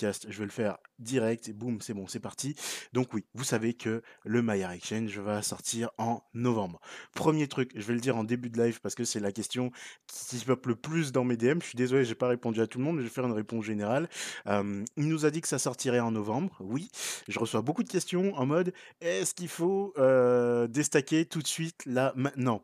je vais le faire direct et boum, c'est bon, c'est parti. Donc oui, vous savez que le Maillard Exchange va sortir en novembre. Premier truc, je vais le dire en début de live parce que c'est la question qui peuple le plus dans mes DM. Je suis désolé, j'ai pas répondu à tout le monde, mais je vais faire une réponse générale. Euh, il nous a dit que ça sortirait en novembre. Oui, je reçois beaucoup de questions en mode est-ce qu'il faut euh, déstacker tout de suite là maintenant?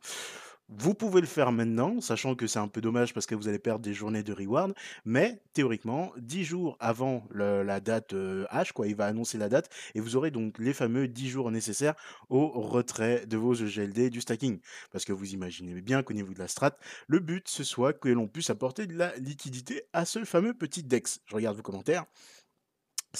Vous pouvez le faire maintenant, sachant que c'est un peu dommage parce que vous allez perdre des journées de reward, mais théoriquement, 10 jours avant la date euh, H, quoi, il va annoncer la date, et vous aurez donc les fameux 10 jours nécessaires au retrait de vos EGLD du stacking. Parce que vous imaginez bien qu'au niveau de la strat, le but ce soit que l'on puisse apporter de la liquidité à ce fameux petit DEX. Je regarde vos commentaires.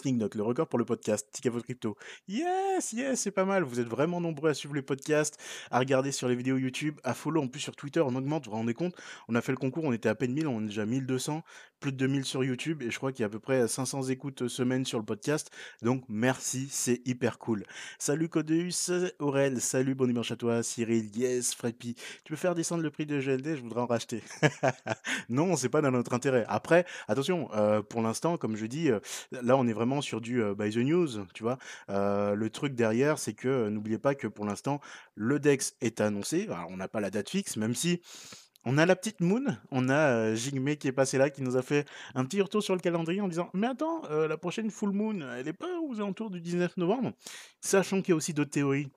Note, le record pour le podcast, Tikavo Crypto. Yes, yes, c'est pas mal. Vous êtes vraiment nombreux à suivre les podcasts, à regarder sur les vidéos YouTube, à follow en plus sur Twitter, on augmente, vous vous rendez compte? On a fait le concours, on était à peine 1000, on est déjà 1200, plus de 2000 sur YouTube et je crois qu'il y a à peu près 500 écoutes euh, semaine sur le podcast. Donc merci, c'est hyper cool. Salut Codeus, Aurel, salut, bon dimanche à toi, Cyril, yes, Freppy. Tu peux faire descendre le prix de GLD, je voudrais en racheter. non, c'est pas dans notre intérêt. Après, attention, euh, pour l'instant, comme je dis, euh, là on est vraiment sur du by the news, tu vois. le truc derrière, c'est que n'oubliez pas que pour l'instant, le DEX est annoncé. on n'a pas la date fixe, même si on a la petite Moon, on a Jigme qui est passé là, qui nous a fait un petit retour sur le calendrier en disant Mais attends, la prochaine Full Moon, elle est pas aux alentours du 19 novembre? Sachant qu'il y a aussi d'autres théories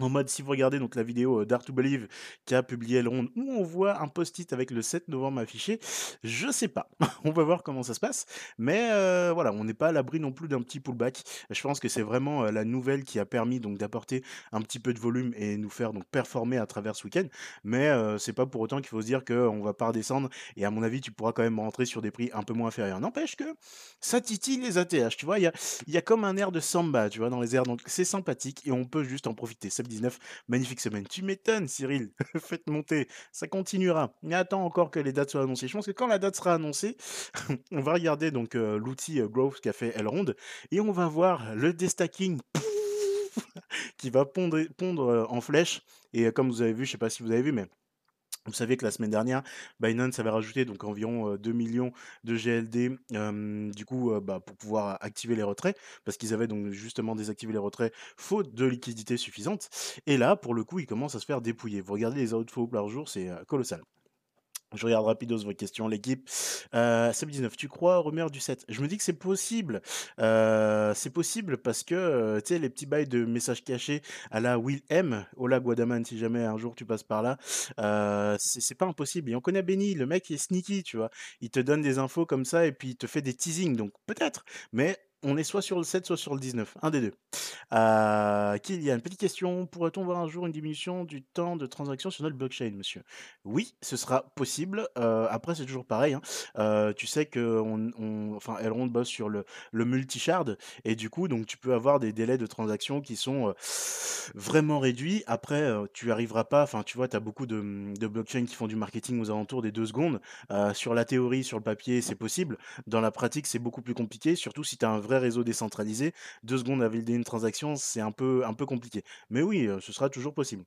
en mode, si vous regardez donc la vidéo Dare to Believe qui a publié Elrond, où on voit un post-it avec le 7 novembre affiché, je sais pas. on va voir comment ça se passe. Mais voilà, on n'est pas à l'abri non plus d'un petit pullback. Je pense que c'est vraiment la nouvelle qui a permis donc d'apporter un petit peu de volume et nous faire donc performer à travers ce week-end. Mais c'est pas pour autant qu'il faut se dire qu'on va pas redescendre. Et à mon avis, tu pourras quand même rentrer sur des prix un peu moins inférieurs. N'empêche que ça titille les ATH. Tu vois, il y a, y a comme un air de samba, tu vois, dans les airs. Donc c'est sympathique et on peut juste en profiter. 19. Magnifique semaine. Tu m'étonnes, Cyril. Faites monter. Ça continuera. Mais attends encore que les dates soient annoncées. Je pense que quand la date sera annoncée, on va regarder donc euh, l'outil euh, Growth qu'a fait Elrond et on va voir le destacking qui va pondre, euh, en flèche. Et comme vous avez vu, je sais pas si vous avez vu, mais vous savez que la semaine dernière, Binance avait rajouté donc environ 2 millions de GLD du coup bah, pour pouvoir activer les retraits parce qu'ils avaient donc justement désactivé les retraits faute de liquidité suffisante. Et là, pour le coup, ils commencent à se faire dépouiller. Vous regardez les outflows par jour, c'est colossal. Je regarde rapidos vos questions, l'équipe. Euh, 19 tu crois au rumeur du 7 Je me dis que c'est possible. Euh, c'est possible parce que, euh, tu sais, les petits bails de messages cachés à la Will M, Ola Guadaman, si jamais un jour tu passes par là, euh, c'est pas impossible. Et on connaît Benny, le mec est sneaky, tu vois. Il te donne des infos comme ça et puis il te fait des teasings, donc peut-être. Mais on est soit sur le 7, soit sur le 19. Un des deux. Euh, Kylian, petite question. Pourrait-on voir un jour une diminution du temps de transaction sur notre blockchain, monsieur? Oui, ce sera possible. Euh, après, c'est toujours pareil. Hein. Euh, tu sais que enfin, Elrond bosse sur le, le multi-shard. Et du coup, donc, tu peux avoir des délais de transaction qui sont vraiment réduits. Après, tu arriveras pas. Enfin, tu vois, tu as beaucoup de, de blockchains qui font du marketing aux alentours des deux secondes. sur la théorie, sur le papier, c'est possible. Dans la pratique, c'est beaucoup plus compliqué. Surtout si tu as un réseau décentralisé, deux secondes à valider une transaction, c'est un peu, un peu compliqué. Mais oui, ce sera toujours possible.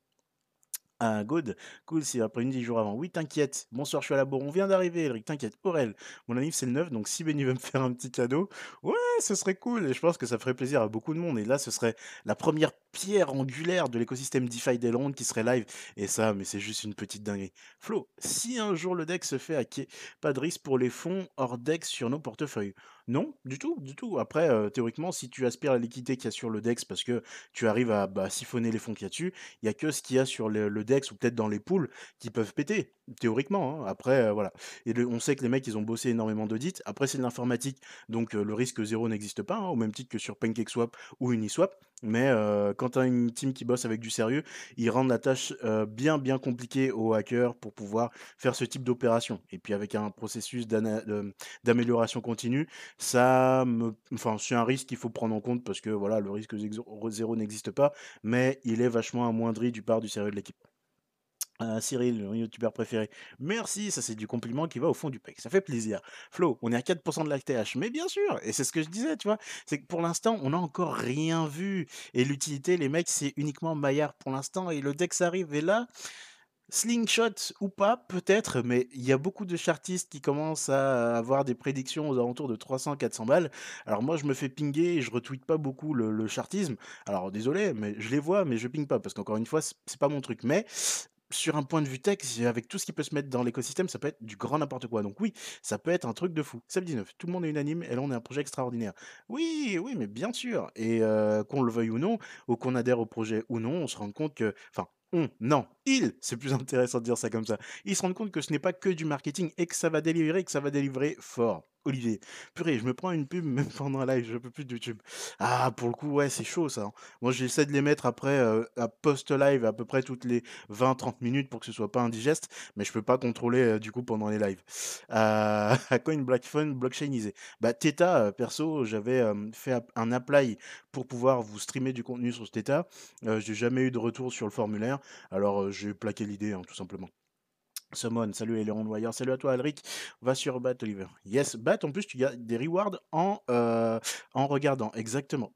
Ah, good. Cool, c'est après une 10 jours avant. Oui, t'inquiète. Bonsoir, je suis à la bourre. On vient d'arriver, Eric. T'inquiète. Aurel, mon anniv, c'est le 9. Donc, si Benny veut me faire un petit cadeau, ouais, ce serait cool. Et je pense que ça ferait plaisir à beaucoup de monde. Et là, ce serait la première pierre angulaire de l'écosystème DeFi d'Elrond qui serait live. Et ça, mais c'est juste une petite dinguerie. Flo, si un jour le deck se fait hacker, pas de risque pour les fonds hors deck sur nos portefeuilles. Non, du tout, du tout. Après, euh, théoriquement, si tu aspires à la liquidité qu'il y a sur le DEX parce que tu arrives à bah, siphonner les fonds qu'il y a dessus, il n'y a que ce qu'il y a sur le, DEX ou peut-être dans les poules qui peuvent péter, théoriquement. Hein. Après, voilà. Et on sait que les mecs, ils ont bossé énormément d'audits. Après, c'est l'informatique, donc le risque zéro n'existe pas, hein, au même titre que sur PancakeSwap ou Uniswap. Mais quand tu as une team qui bosse avec du sérieux, ils rendent la tâche bien, bien compliquée aux hackers pour pouvoir faire ce type d'opération. Et puis avec un processus d'amélioration continue, ça me, enfin, c'est un risque qu'il faut prendre en compte parce que voilà, le risque zéro n'existe pas, mais il est vachement amoindri du part du sérieux de l'équipe. Cyril, mon youtubeur préféré. Merci, ça c'est du compliment qui va au fond du pec. Ça fait plaisir. Flo, on est à 4% de l'ATH. Mais bien sûr, et c'est ce que je disais, tu vois. C'est que pour l'instant, on n'a encore rien vu. Et l'utilité, les mecs, c'est uniquement Maillard pour l'instant. Et le Dex arrive. Et là, Slingshot ou pas, peut-être, mais il y a beaucoup de chartistes qui commencent à avoir des prédictions aux alentours de 300-400 balles. Alors moi, je me fais pinguer et je retweete pas beaucoup le, le chartisme. Alors désolé, mais je les vois, mais je ping pas parce qu'encore une fois, c'est pas mon truc. Mais sur un point de vue tech, avec tout ce qui peut se mettre dans l'écosystème, ça peut être du grand n'importe quoi. Donc oui, ça peut être un truc de fou. Seb 19, tout le monde est unanime et là on est un projet extraordinaire. Oui, oui, mais bien sûr. Et euh, qu'on le veuille ou non, ou qu'on adhère au projet ou non, on se rend compte que, enfin, on, non, il, c'est plus intéressant de dire ça comme ça. Ils se rendent compte que ce n'est pas que du marketing et que ça va délivrer, que ça va délivrer fort. Olivier, purée, je me prends une pub même pendant un live, je peux plus de YouTube. Ah, pour le coup, ouais, c'est chaud ça. hein. Moi, j'essaie de les mettre après, euh, post-live, à peu près toutes les 20-30 minutes pour que ce soit pas indigeste, mais je peux pas contrôler euh, du coup pendant les lives. Euh, à quoi une Black Bah, Theta, euh, perso, j'avais fait un apply pour pouvoir vous streamer du contenu sur ce Theta. Euh, j'ai jamais eu de retour sur le formulaire, alors j'ai plaqué l'idée, hein, tout simplement. Summon, salut Eleron Wire, salut à toi Alric, va sur Bat Oliver. Yes, Bat, en plus tu gagnes des rewards en, euh, regardant, exactement.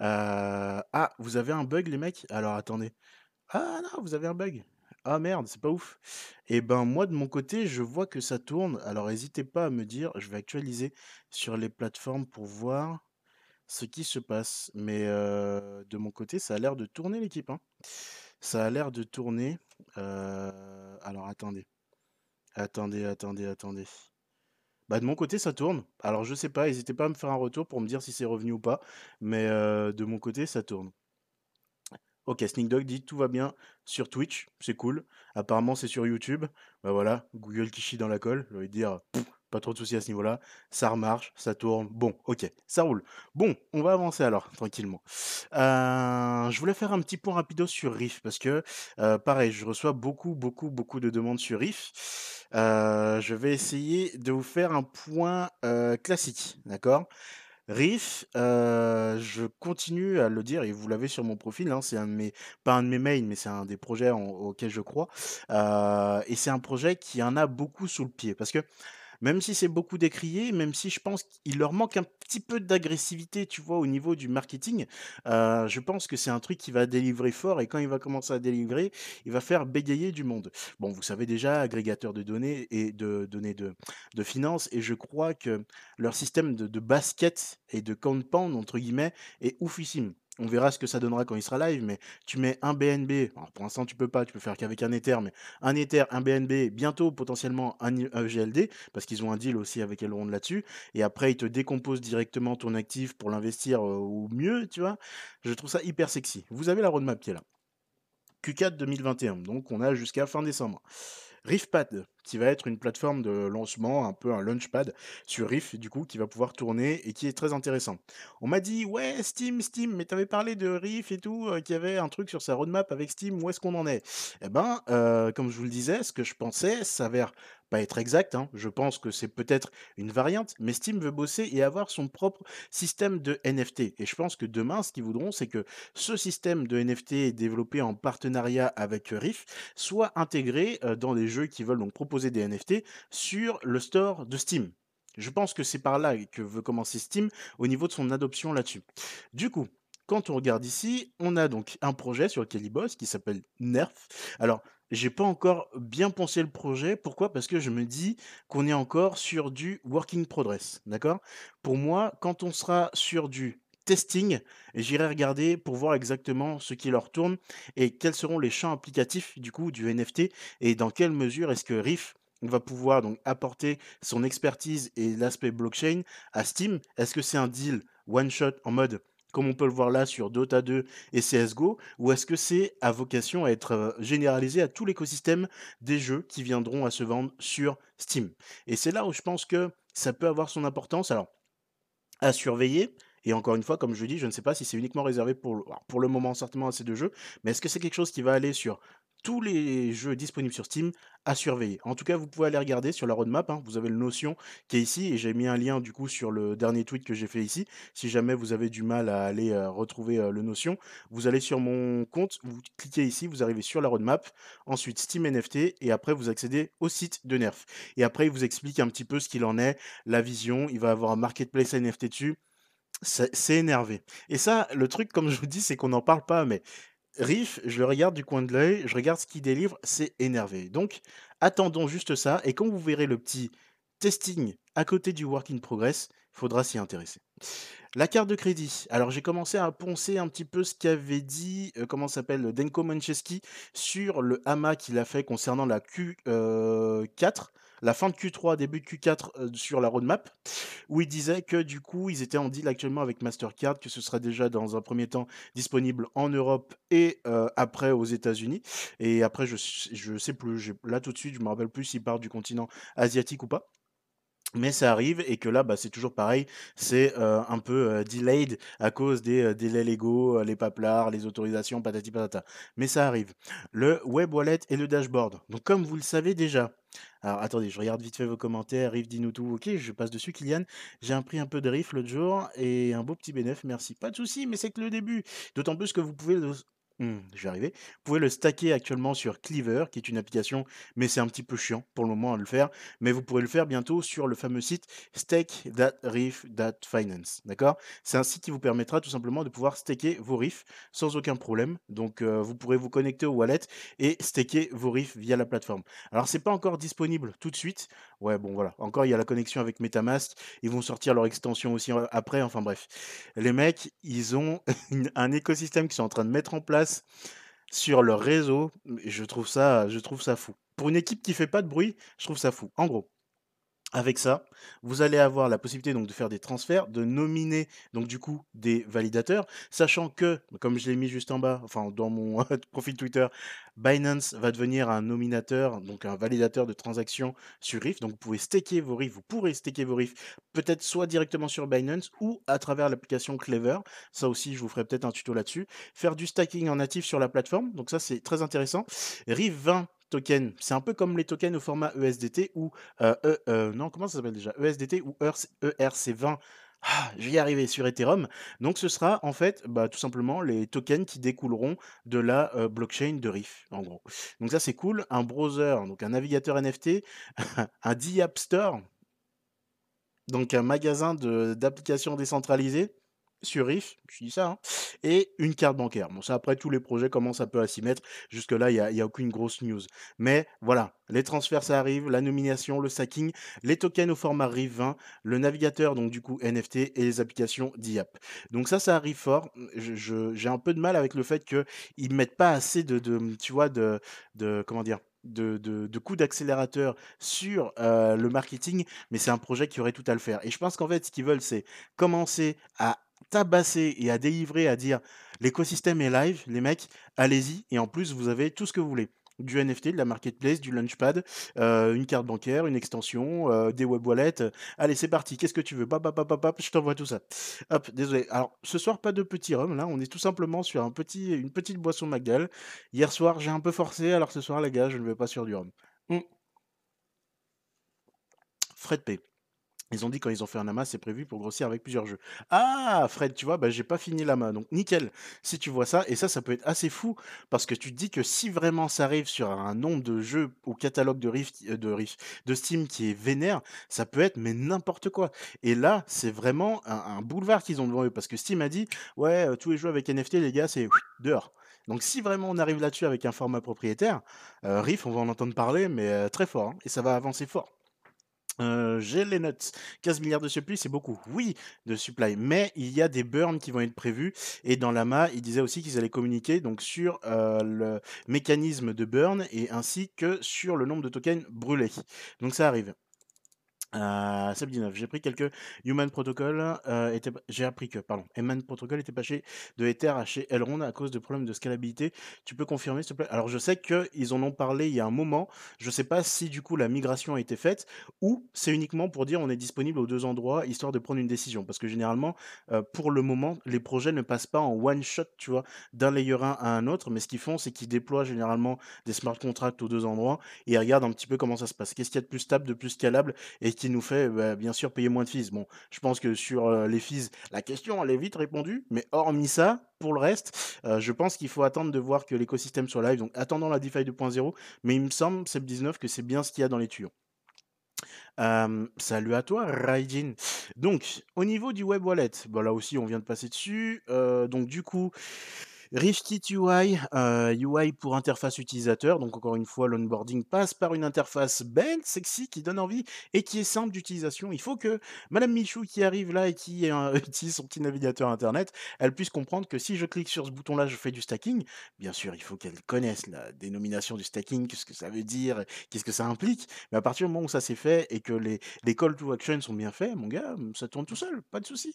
Euh, Ah, vous avez un bug les mecs? Alors attendez. Ah non, vous avez un bug. Ah merde, c'est pas ouf. Et ben moi de mon côté, je vois que ça tourne. Alors n'hésitez pas à me dire, je vais actualiser sur les plateformes pour voir ce qui se passe. Mais euh, de mon côté, ça a l'air de tourner l'équipe. hein. Ça a l'air de tourner. Alors attendez, attendez, attendez, attendez. Bah de mon côté, ça tourne. Alors je sais pas, n'hésitez pas à me faire un retour pour me dire si c'est revenu ou pas. Mais euh, de mon côté, ça tourne. Ok, Sneak Dog dit tout va bien sur Twitch, c'est cool. Apparemment, c'est sur YouTube. Bah voilà, Google qui chie dans la colle. Je vais dire, pas trop de soucis à ce niveau-là. Ça remarche, ça tourne. Bon, ok, ça roule. Bon, on va avancer alors, tranquillement. Euh, je voulais faire un petit point rapido sur Riff parce que, euh, pareil, je reçois beaucoup, beaucoup, beaucoup de demandes sur Riff. Euh, je vais essayer de vous faire un point classique, d'accord? Riff, je continue à le dire et vous l'avez sur mon profil, hein, c'est un de mes pas un de mes mails, mais c'est un des projets en auxquels je crois, et c'est un projet qui en a beaucoup sous le pied. Parce que même si c'est beaucoup décrié, même si je pense qu'il leur manque un petit peu d'agressivité, tu vois, au niveau du marketing, heu, je pense que c'est un truc qui va délivrer fort et quand il va commencer à délivrer, il va faire bégayer du monde. Bon, vous savez déjà, agrégateur de données et de données de de finances et je crois que leur système de de basket et de compound entre guillemets est oufissime. On verra ce que ça donnera quand il sera live, mais tu mets un BNB, pour l'instant tu peux pas, tu peux faire qu'avec un Ether, mais un Ether, un BNB, bientôt potentiellement un, GLD, parce qu'ils ont un deal aussi avec Elrond là-dessus, et après ils te décomposent directement ton actif pour l'investir euh, au mieux, tu vois. Je trouve ça hyper sexy. Vous avez la roadmap qui est là. Q4 2021, donc on a jusqu'à fin décembre. Riffpad, qui va être une plateforme de lancement, un peu un launchpad sur Riff, du coup, qui va pouvoir tourner et qui est très intéressant. On m'a dit, ouais, Steam, Steam, mais t'avais parlé de Riff et tout, euh, qu'il y avait un truc sur sa roadmap avec Steam, où est-ce qu'on en est? Eh ben, euh, comme je vous le disais, ce que je pensais s'avère pas être exact, hein. Je pense que c'est peut-être une variante, mais Steam veut bosser et avoir son propre système de NFT. Et je pense que demain, ce qu'ils voudront, c'est que ce système de NFT développé en partenariat avec Riff soit intégré euh, dans les jeux qui veulent donc proposer des NFT sur le store de Steam. Je pense que c'est par là que veut commencer Steam au niveau de son adoption là-dessus. Du coup, quand on regarde ici, on a donc un projet sur lequel il bosse qui s'appelle Nerf. Alors, j'ai pas encore bien pensé le projet. Pourquoi? Parce que je me dis qu'on est encore sur du working progress. D'accord? Pour moi, quand on sera sur du testing, j'irai regarder pour voir exactement ce qui leur tourne et quels seront les champs applicatifs du coup du NFT et dans quelle mesure est-ce que Riff va pouvoir donc apporter son expertise et l'aspect blockchain à Steam? Est-ce que c'est un deal one shot en mode comme on peut le voir là sur Dota 2 et CSGO, ou est-ce que c'est à vocation à être euh, généralisé à tout l'écosystème des jeux qui viendront à se vendre sur Steam? Et c'est là où je pense que ça peut avoir son importance. Alors, à surveiller. Et encore une fois, comme je dis, je ne sais pas si c'est uniquement réservé pour, pour le moment certainement à ces deux jeux, mais est-ce que c'est quelque chose qui va aller sur tous les jeux disponibles sur Steam à surveiller? En tout cas, vous pouvez aller regarder sur la roadmap, hein, vous avez le Notion qui est ici, et j'ai mis un lien du coup sur le dernier tweet que j'ai fait ici. Si jamais vous avez du mal à aller euh, retrouver euh, le Notion, vous allez sur mon compte, vous cliquez ici, vous arrivez sur la roadmap, ensuite Steam NFT, et après vous accédez au site de Nerf. Et après, il vous explique un petit peu ce qu'il en est, la vision, il va avoir un marketplace NFT dessus. C'est énervé. Et ça, le truc, comme je vous dis, c'est qu'on n'en parle pas, mais Riff, je le regarde du coin de l'œil, je regarde ce qu'il délivre, c'est énervé. Donc, attendons juste ça. Et quand vous verrez le petit testing à côté du work in progress, faudra s'y intéresser. La carte de crédit. Alors, j'ai commencé à poncer un petit peu ce qu'avait dit, euh, comment s'appelle, Denko Mancheski sur le hama qu'il a fait concernant la Q4 la fin de Q3, début de Q4 euh, sur la roadmap, où il disait que du coup, ils étaient en deal actuellement avec Mastercard, que ce sera déjà dans un premier temps disponible en Europe et euh, après aux États-Unis. Et après, je, je sais plus, là tout de suite, je me rappelle plus s'il part du continent asiatique ou pas mais ça arrive et que là, bah, c'est toujours pareil, c'est euh, un peu euh, delayed à cause des euh, délais légaux, les paplards, les autorisations, patati patata. Mais ça arrive. Le web wallet et le dashboard. Donc comme vous le savez déjà, alors attendez, je regarde vite fait vos commentaires, Riff dis-nous tout, ok, je passe dessus Kylian, j'ai pris un peu de Riff l'autre jour et un beau petit bénéf, merci. Pas de souci, mais c'est que le début. D'autant plus que vous pouvez Mmh, je vais arriver. Vous pouvez le stacker actuellement sur Cleaver, qui est une application, mais c'est un petit peu chiant pour le moment à le faire. Mais vous pourrez le faire bientôt sur le fameux site stake.reef.finance. D'accord? C'est un site qui vous permettra tout simplement de pouvoir staker vos riffs sans aucun problème. Donc euh, vous pourrez vous connecter au wallet et staker vos riffs via la plateforme. Alors c'est pas encore disponible tout de suite. Ouais, bon voilà. Encore il y a la connexion avec MetaMask. Ils vont sortir leur extension aussi euh, après. Enfin bref. Les mecs, ils ont un écosystème qu'ils sont en train de mettre en place sur leur réseau. Je trouve ça, je trouve ça fou. Pour une équipe qui fait pas de bruit, je trouve ça fou. En gros, avec ça, vous allez avoir la possibilité donc de faire des transferts, de nominer donc du coup des validateurs, sachant que, comme je l'ai mis juste en bas, enfin dans mon profil Twitter, Binance va devenir un nominateur, donc un validateur de transactions sur Riff. Donc vous pouvez staker vos Riff, vous pourrez staker vos Riff, peut-être soit directement sur Binance ou à travers l'application Clever. Ça aussi, je vous ferai peut-être un tuto là-dessus. Faire du stacking en natif sur la plateforme, donc ça c'est très intéressant. Riff 20 tokens. C'est un peu comme les tokens au format ESDT ou euh, e, euh, non, comment ça s'appelle déjà? ESDT ou ERC20. Ah, je vais y arriver sur Ethereum. Donc ce sera en fait bah, tout simplement les tokens qui découleront de la euh, blockchain de Riff, en gros. Donc ça c'est cool. Un browser, donc un navigateur NFT, un D-App Store, donc un magasin d'applications décentralisées sur Riff, je dis ça, hein, et une carte bancaire. Bon, ça, après, tous les projets commencent un peu à s'y mettre. Jusque-là, il n'y a, a, aucune grosse news. Mais voilà, les transferts, ça arrive, la nomination, le stacking, les tokens au format RIF 20, le navigateur, donc du coup NFT, et les applications d'IAP. Donc ça, ça arrive fort. J'ai un peu de mal avec le fait qu'ils ne mettent pas assez de, tu vois, de, de comment dire, de, de, de coups d'accélérateur sur euh, le marketing, mais c'est un projet qui aurait tout à le faire. Et je pense qu'en fait, ce qu'ils veulent, c'est commencer à tabasser et à délivrer, à dire l'écosystème est live, les mecs, allez-y. Et en plus, vous avez tout ce que vous voulez. Du NFT, de la marketplace, du launchpad, euh, une carte bancaire, une extension, euh, des web wallets. Allez, c'est parti. Qu'est-ce que tu veux? Pap, je t'envoie tout ça. Hop, désolé. Alors, ce soir, pas de petit rhum. Là, on est tout simplement sur un petit, une petite boisson McDell. Hier soir, j'ai un peu forcé. Alors, ce soir, les gars, je ne vais pas sur du rhum. Mmh. Fred P. Ils ont dit quand ils ont fait un amas, c'est prévu pour grossir avec plusieurs jeux. Ah, Fred, tu vois, bah, j'ai pas fini l'amas, donc nickel. Si tu vois ça, et ça, ça peut être assez fou, parce que tu te dis que si vraiment ça arrive sur un nombre de jeux au catalogue de Rift, euh, de Rift, de Steam qui est vénère, ça peut être mais n'importe quoi. Et là, c'est vraiment un, boulevard qu'ils ont devant eux, parce que Steam a dit, ouais, euh, tous les jeux avec NFT, les gars, c'est dehors. Donc si vraiment on arrive là-dessus avec un format propriétaire, euh, Rift, on va en entendre parler, mais très fort, hein, et ça va avancer fort. Euh, j'ai les notes. 15 milliards de supply, c'est beaucoup. Oui, de supply. Mais il y a des burns qui vont être prévus. Et dans l'AMA, il disait aussi qu'ils allaient communiquer donc, sur euh, le mécanisme de burn et ainsi que sur le nombre de tokens brûlés. Donc ça arrive. Euh, 19 j'ai pris quelques Human Protocol, euh, j'ai appris que, pardon, Human Protocol était passé de Ether à chez Elrond à cause de problèmes de scalabilité. Tu peux confirmer, s'il te plaît? Alors, je sais qu'ils en ont parlé il y a un moment. Je sais pas si, du coup, la migration a été faite ou c'est uniquement pour dire on est disponible aux deux endroits, histoire de prendre une décision. Parce que généralement, euh, pour le moment, les projets ne passent pas en one shot, tu vois, d'un layer 1 à un autre, mais ce qu'ils font, c'est qu'ils déploient généralement des smart contracts aux deux endroits et ils regardent un petit peu comment ça se passe. Qu'est-ce qu'il y a de plus stable, de plus scalable et nous fait bah, bien sûr payer moins de fees. Bon, je pense que sur les fees, la question elle est vite répondue, mais hormis ça, pour le reste, je pense qu'il faut attendre de voir que l'écosystème soit live. Donc attendons la DeFi 2.0, mais il me semble, Seb 19, que c'est bien ce qu'il y a dans les tuyaux. salut à toi, Raijin. Donc, au niveau du web wallet, bah, là aussi, on vient de passer dessus. Donc, du coup, RiffKit UI, euh, UI pour interface utilisateur. Donc encore une fois, l'onboarding passe par une interface belle, sexy, qui donne envie et qui est simple d'utilisation. Il faut que Madame Michou qui arrive là et qui euh, utilise son petit navigateur internet, elle puisse comprendre que si je clique sur ce bouton-là, je fais du stacking. Bien sûr, il faut qu'elle connaisse la dénomination du stacking, qu'est-ce que ça veut dire, qu'est-ce que ça implique. Mais à partir du moment où ça s'est fait et que les, call to action sont bien faits, mon gars, ça tourne tout seul, pas de souci.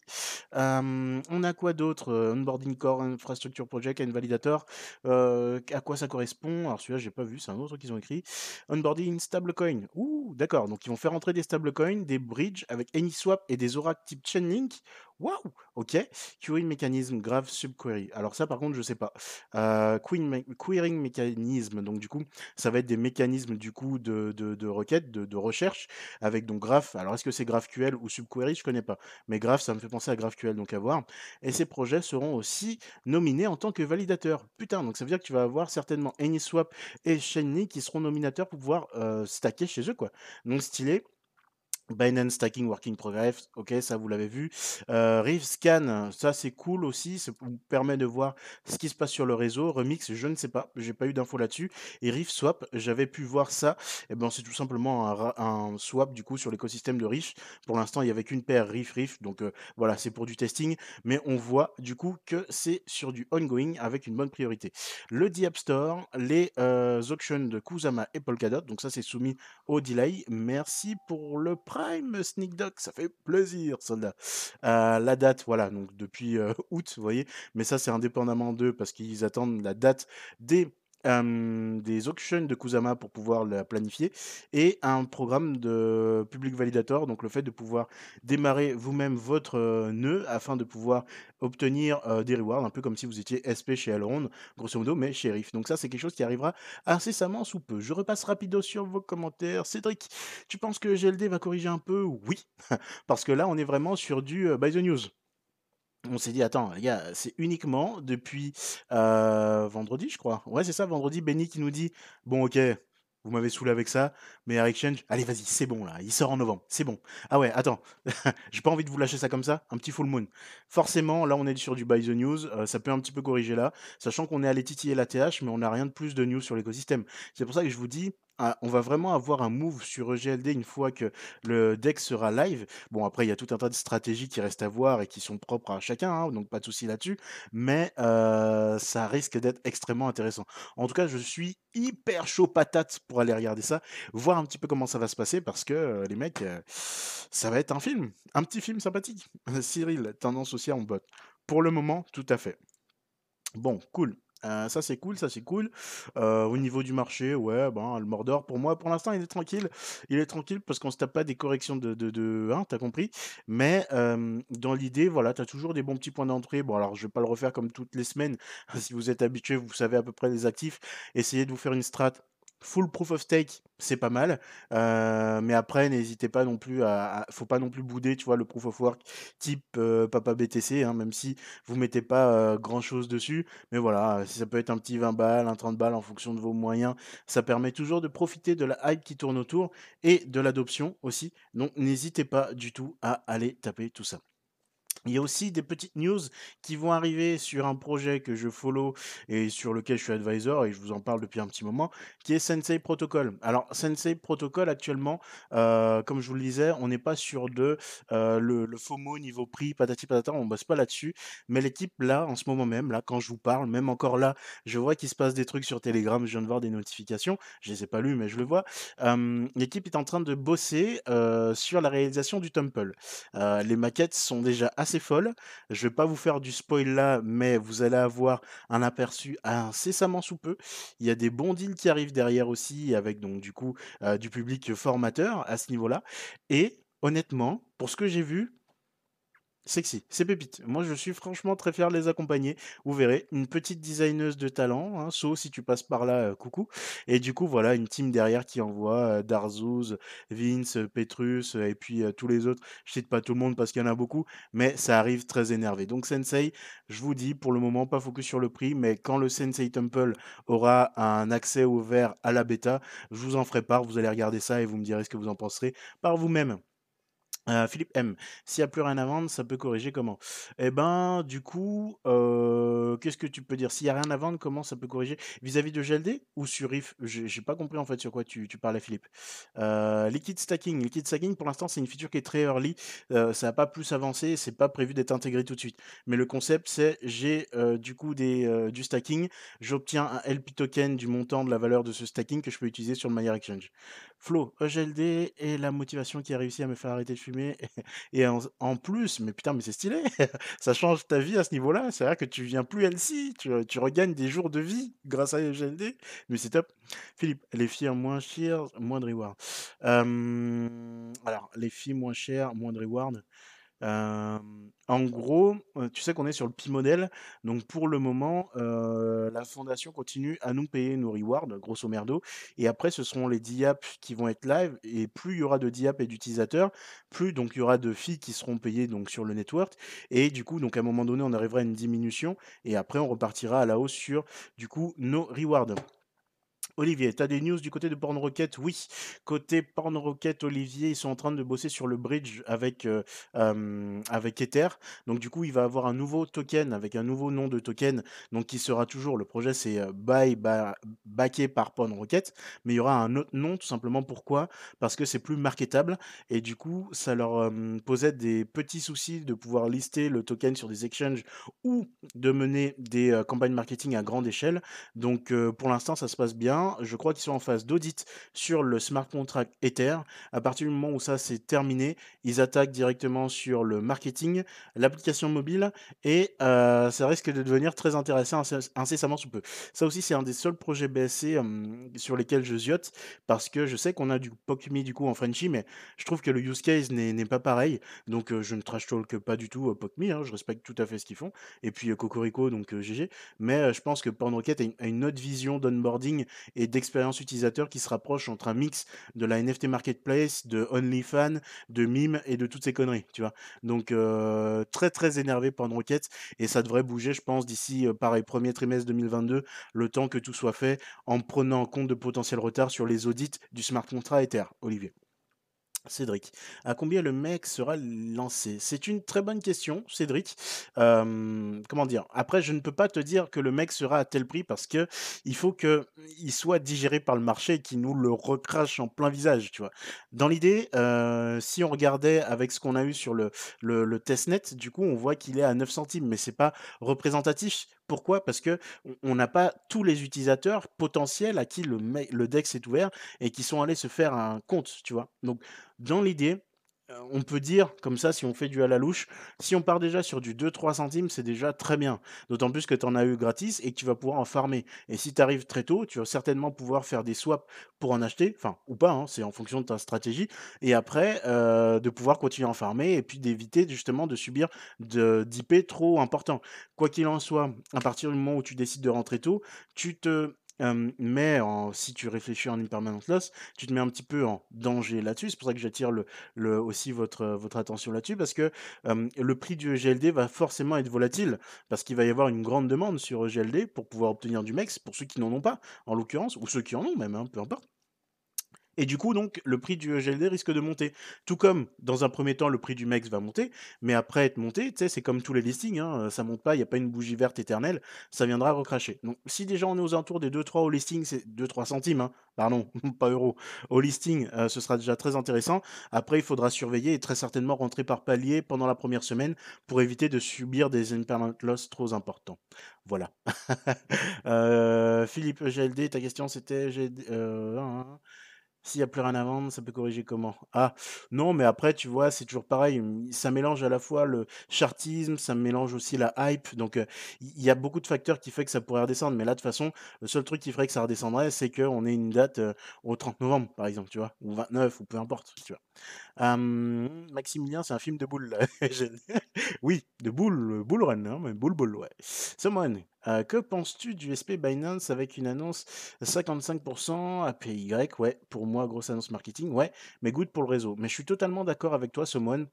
Euh, on a quoi d'autre? Onboarding Core Infrastructure Project un validator. Euh, à quoi ça correspond Alors celui-là, j'ai pas vu, c'est un autre qu'ils ont écrit. Onboarding stablecoin. Ouh, d'accord. Donc ils vont faire entrer des stablecoins, des bridges avec AnySwap et des oracles type Chainlink. Waouh Ok. Querying mécanisme grave subquery. Alors ça, par contre, je sais pas. Euh, querying mécanisme. Donc du coup, ça va être des mécanismes du coup de, de, de requête, de, de, recherche avec donc graph. Alors est-ce que c'est GraphQL ou subquery Je connais pas. Mais graph, ça me fait penser à GraphQL, donc à voir. Et ces projets seront aussi nominés en tant que validateurs. Putain, donc ça veut dire que tu vas avoir certainement AnySwap et Chainlink qui seront nominateurs pour pouvoir euh, stacker chez eux, quoi. Donc stylé. Binance Stacking Working Progress, ok, ça vous l'avez vu. Euh, Scan, ça c'est cool aussi, ça vous permet de voir ce qui se passe sur le réseau. Remix, je ne sais pas, j'ai pas eu d'infos là-dessus. Et Reef Swap, j'avais pu voir ça. Eh ben c'est tout simplement un, swap du coup sur l'écosystème de Reef. Pour l'instant, il y avait qu'une paire Reef Reef, donc euh, voilà, c'est pour du testing. Mais on voit du coup que c'est sur du ongoing avec une bonne priorité. Le App Store, les euh, auctions de Kusama et Polkadot, donc ça c'est soumis au delay. Merci pour le Sneak Dog, ça fait plaisir, soldat. Euh, la date, voilà, donc depuis euh, août, vous voyez, mais ça c'est indépendamment d'eux parce qu'ils attendent la date des des auctions de Kusama pour pouvoir la planifier et un programme de public validator, donc le fait de pouvoir démarrer vous-même votre nœud afin de pouvoir obtenir des rewards, un peu comme si vous étiez SP chez Elrond, grosso modo, mais shérif. Donc ça, c'est quelque chose qui arrivera incessamment sous peu. Je repasse rapido sur vos commentaires. Cédric, tu penses que GLD va corriger un peu? Oui, parce que là, on est vraiment sur du by the news on s'est dit, attends, les gars, c'est uniquement depuis vendredi, je crois. Ouais, c'est ça, vendredi, Benny qui nous dit, bon, ok, vous m'avez saoulé avec ça, mais Exchange, allez, vas-y, c'est bon, là, il sort en novembre, c'est bon. Ah ouais, attends, j'ai pas envie de vous lâcher ça comme ça, un petit full moon. Forcément, là, on est sur du buy the news, ça peut un petit peu corriger là, sachant qu'on est allé titiller la TH, mais on n'a rien de plus de news sur l'écosystème. C'est pour ça que je vous dis, on va vraiment avoir un move sur EGLD une fois que le deck sera live. Bon, après, il y a tout un tas de stratégies qui restent à voir et qui sont propres à chacun, hein, donc pas de souci là-dessus. Mais euh, ça risque d'être extrêmement intéressant. En tout cas, je suis hyper chaud patate pour aller regarder ça, voir un petit peu comment ça va se passer parce que euh, les mecs, euh, ça va être un film, un petit film sympathique. Cyril, tendance aussi en bot. Pour le moment, tout à fait. Bon, cool ça c'est cool, ça c'est cool. au niveau du marché, ouais, ben, le Mordor, pour moi, pour l'instant, il est tranquille. Il est tranquille parce qu'on se tape pas des corrections de, de, de hein, t'as compris. Mais dans l'idée, voilà, t'as toujours des bons petits points d'entrée. Bon, alors je vais pas le refaire comme toutes les semaines. si vous êtes habitué, vous savez à peu près les actifs. Essayez de vous faire une strat full proof of stake, c'est pas mal. mais après, n'hésitez pas non plus à, Faut pas non plus bouder, tu vois, le proof of work type Papa BTC, hein, même si vous mettez pas grand chose dessus. Mais voilà, si ça peut être un petit 20 balles, un 30 balles en fonction de vos moyens, ça permet toujours de profiter de la hype qui tourne autour et de l'adoption aussi. Donc n'hésitez pas du tout à aller taper tout ça. Il y a aussi des petites news qui vont arriver sur un projet que je follow et sur lequel je suis advisor et je vous en parle depuis un petit moment, qui est Sensei Protocol. Alors Sensei Protocol actuellement, euh, comme je vous le disais, on n'est pas sur de euh, le, FOMO niveau prix, patati patata, on bosse pas là-dessus. Mais l'équipe là, en ce moment même, là, quand je vous parle, même encore là, je vois qu'il se passe des trucs sur Telegram, je viens de voir des notifications, je les ai pas lues, mais je le vois. l'équipe est en train de bosser euh, sur la réalisation du Temple. les maquettes sont déjà assez folle. Je vais pas vous faire du spoil là, mais vous allez avoir un aperçu incessamment sous peu. Il y a des bons deals qui arrivent derrière aussi, avec donc du coup euh, du public formateur à ce niveau-là. Et honnêtement, pour ce que j'ai vu, Sexy, c'est pépite. Moi, je suis franchement très fier de les accompagner. Vous verrez, une petite designeuse de talent, hein, si tu passes par là, euh, coucou. Et du coup, voilà, une team derrière qui envoie euh, Darzouz, Vince, Petrus, et puis euh, tous les autres. Je cite pas tout le monde parce qu'il y en a beaucoup, mais ça arrive très énervé. Donc, Sensei, je vous dis, pour le moment, pas focus sur le prix, mais quand le Sensei Temple aura un accès ouvert à la bêta, je vous en ferai part. Vous allez regarder ça et vous me direz ce que vous en penserez par vous-même. Heu, Philippe M: «S'il y a plus rien à vendre, ça peut corriger comment?» et ben, du coup, heu, qu'est-ce que tu peux dire? S'il y a rien à vendre, comment ça peut corriger? Vis-à-vis de GLD ou sur Riff? J'ai pas compris en fait sur quoi tu parlais Philippe. Heu, liquid stacking liquid stacking pour l'instant c'est une feature qui est très early, ça a pas plus avancé, c'est pas prévu d'être intégré tout de suite. Mais le concept c'est j'ai, du coup du stacking, j'obtiens un LP token du montant de la valeur de ce stacking que je peux utiliser sur le Exchange. Flo: «EGLD est la motivation qui a réussi à me faire arrêter de fumer et en plus» mais putain, mais c'est stylé! Ça change ta vie à ce niveau-là. C'est-à-dire que tu deviens plus healthy, tu, tu regagnes des jours de vie grâce à EGLD, mais c'est top. Philippe: «Les filles moins chères, moins de reward». Alors les filles moins chères, moins de reward. En gros, tu sais qu'on est sur le Pi modèle, donc pour le moment, la fondation continue à nous payer nos rewards, grosso merdo et après ce seront les DApp qui vont être live et plus il y aura de DApp et d'utilisateurs, plus donc il y aura de filles qui seront payées sur le network et du coup, donc à un moment donné, on arrivera à une diminution et après on repartira à la hausse sur, du coup, nos rewards. Olivier, tu as des news du côté de Porn Rocket? Oui, côté Porn Rocket, Olivier, ils sont en train de bosser sur le bridge avec, heu, hem, avec Ether. Donc du coup, il va avoir un nouveau token avec un nouveau nom de token, donc qui sera toujours le projet c'est, by ba backé par Porn Rocket, mais il y aura un autre nom tout simplement pourquoi? Parce que c'est plus marketable et du coup, ça leur, posait des petits soucis de pouvoir lister le token sur des exchanges ou de mener des, heu, campagnes marketing à grande échelle. Donc pour l'instant, ça se passe bien. Je crois qu'ils sont en phase d'audit sur le smart contract Ether. À partir du moment où ça c'est terminé, ils attaquent directement sur le marketing, l'application mobile et heu, ça risque de devenir très intéressant incess incessamment sous peu. Ça aussi, c'est un des seuls projets BSC, sur lesquels je ziote parce que je sais qu'on a du POC.ME du coup en Frenchy, mais je trouve que le use case n'est pas pareil. Donc heu, je ne trash talk pas du tout, heu, POC.ME, hein, je respecte tout à fait ce qu'ils font et puis, cocorico donc GG. Mais je pense que Porn a une autre vision d'onboarding et d'expérience utilisateur qui se rapproche entre un mix de la NFT marketplace, de OnlyFans, de Mime et de toutes ces conneries, tu vois? Donc très, très énervé Porn Rocket et ça devrait bouger, je pense, d'ici, pareil, 1er trimestre 2022, le temps que tout soit fait, en prenant en compte de potentiels retards sur les audits du smart contract Ether. Olivier. Cédric: «À combien le MEX sera lancé?» c'est une très bonne question, Cédric. Comment dire? Après, je ne peux pas te dire que le MEX sera à tel prix parce qu'il faut qu'il soit digéré par le marché et qu'il nous le recrache en plein visage, tu vois? Dans l'idée, si on regardait avec ce qu'on a eu sur le le le testnet, du coup, on voit qu'il est à 9 centimes, mais c'est pas représentatif. Pourquoi? Parce qu'on on n'a pas tous les utilisateurs potentiels à qui le le DEX est ouvert et qui sont allés se faire un compte, tu vois? Donc dans l'idée, on peut dire comme ça, si on fait du à la louche, si on part déjà sur du 2-3 centimes, c'est déjà très bien. D'autant plus que tu en as eu gratis et que tu vas pouvoir en farmer et si tu arrives très tôt, tu vas certainement pouvoir faire des swaps pour en acheter, enfin ou pas, hein, c'est en fonction de ta stratégie et après, heu, de pouvoir continuer à en farmer et puis d'éviter justement de subir de d'IP trop importants. Quoi qu'il en soit, à partir du moment où tu décides de rentrer tôt, tu te, en si tu réfléchis en impermanent loss, tu te mets un petit peu en danger là-dessus. C'est pour ça que j'attire aussi votre, attention là-dessus parce que, le prix du EGLD va forcément être volatile parce qu'il va y avoir une grande demande sur EGLD pour pouvoir obtenir du MEX, pour ceux qui n'en ont pas, en l'occurrence, ou ceux qui en ont même, hein, peu importe et du coup, donc le prix du EGLD risque de monter. Tout comme, dans un 1er temps, le prix du MEX va monter, mais après être monté, c'est comme tous les listings, hein, ça monte pas, il y a pas une bougie verte éternelle, ça viendra recracher. Donc si déjà on est aux alentours des 2-3 au listing, c'est 2-3 centimes, hein, pardon, pas euros. Au listing, heu, ce sera déjà très intéressant. Après, il faudra surveiller et très certainement rentrer par palier pendant la 1re semaine pour éviter de subir des impermanent loss trop importants. Voilà. Heu, Philippe, EGLD, ta question c'était s'il y a plus rien à vendre, ça peut corriger comment? Ah, non, mais après, tu vois, c'est toujours pareil, mmh, ça mélange à la fois le chartisme, ça mélange aussi la hype, donc il y a beaucoup de facteurs qui fait que ça pourrait redescendre, mais là, de toute façon, le seul truc qui ferait que ça redescendrait, c'est qu'on ait une date, au 30 novembre, par exemple, tu vois? Ou 29 ou peu importe, tu vois? Maximilien, c'est un film de boules, EGLD. Oui, de boule, Bull Run, hein, mais boule, boule, ouais. Someone Euh, que penses-tu du SP Binance avec une annonce 55% APY? Ouais, pour moi, grosse annonce marketing, ouais, mais good pour le réseau. Mais je suis totalement d'accord avec toi, Somone,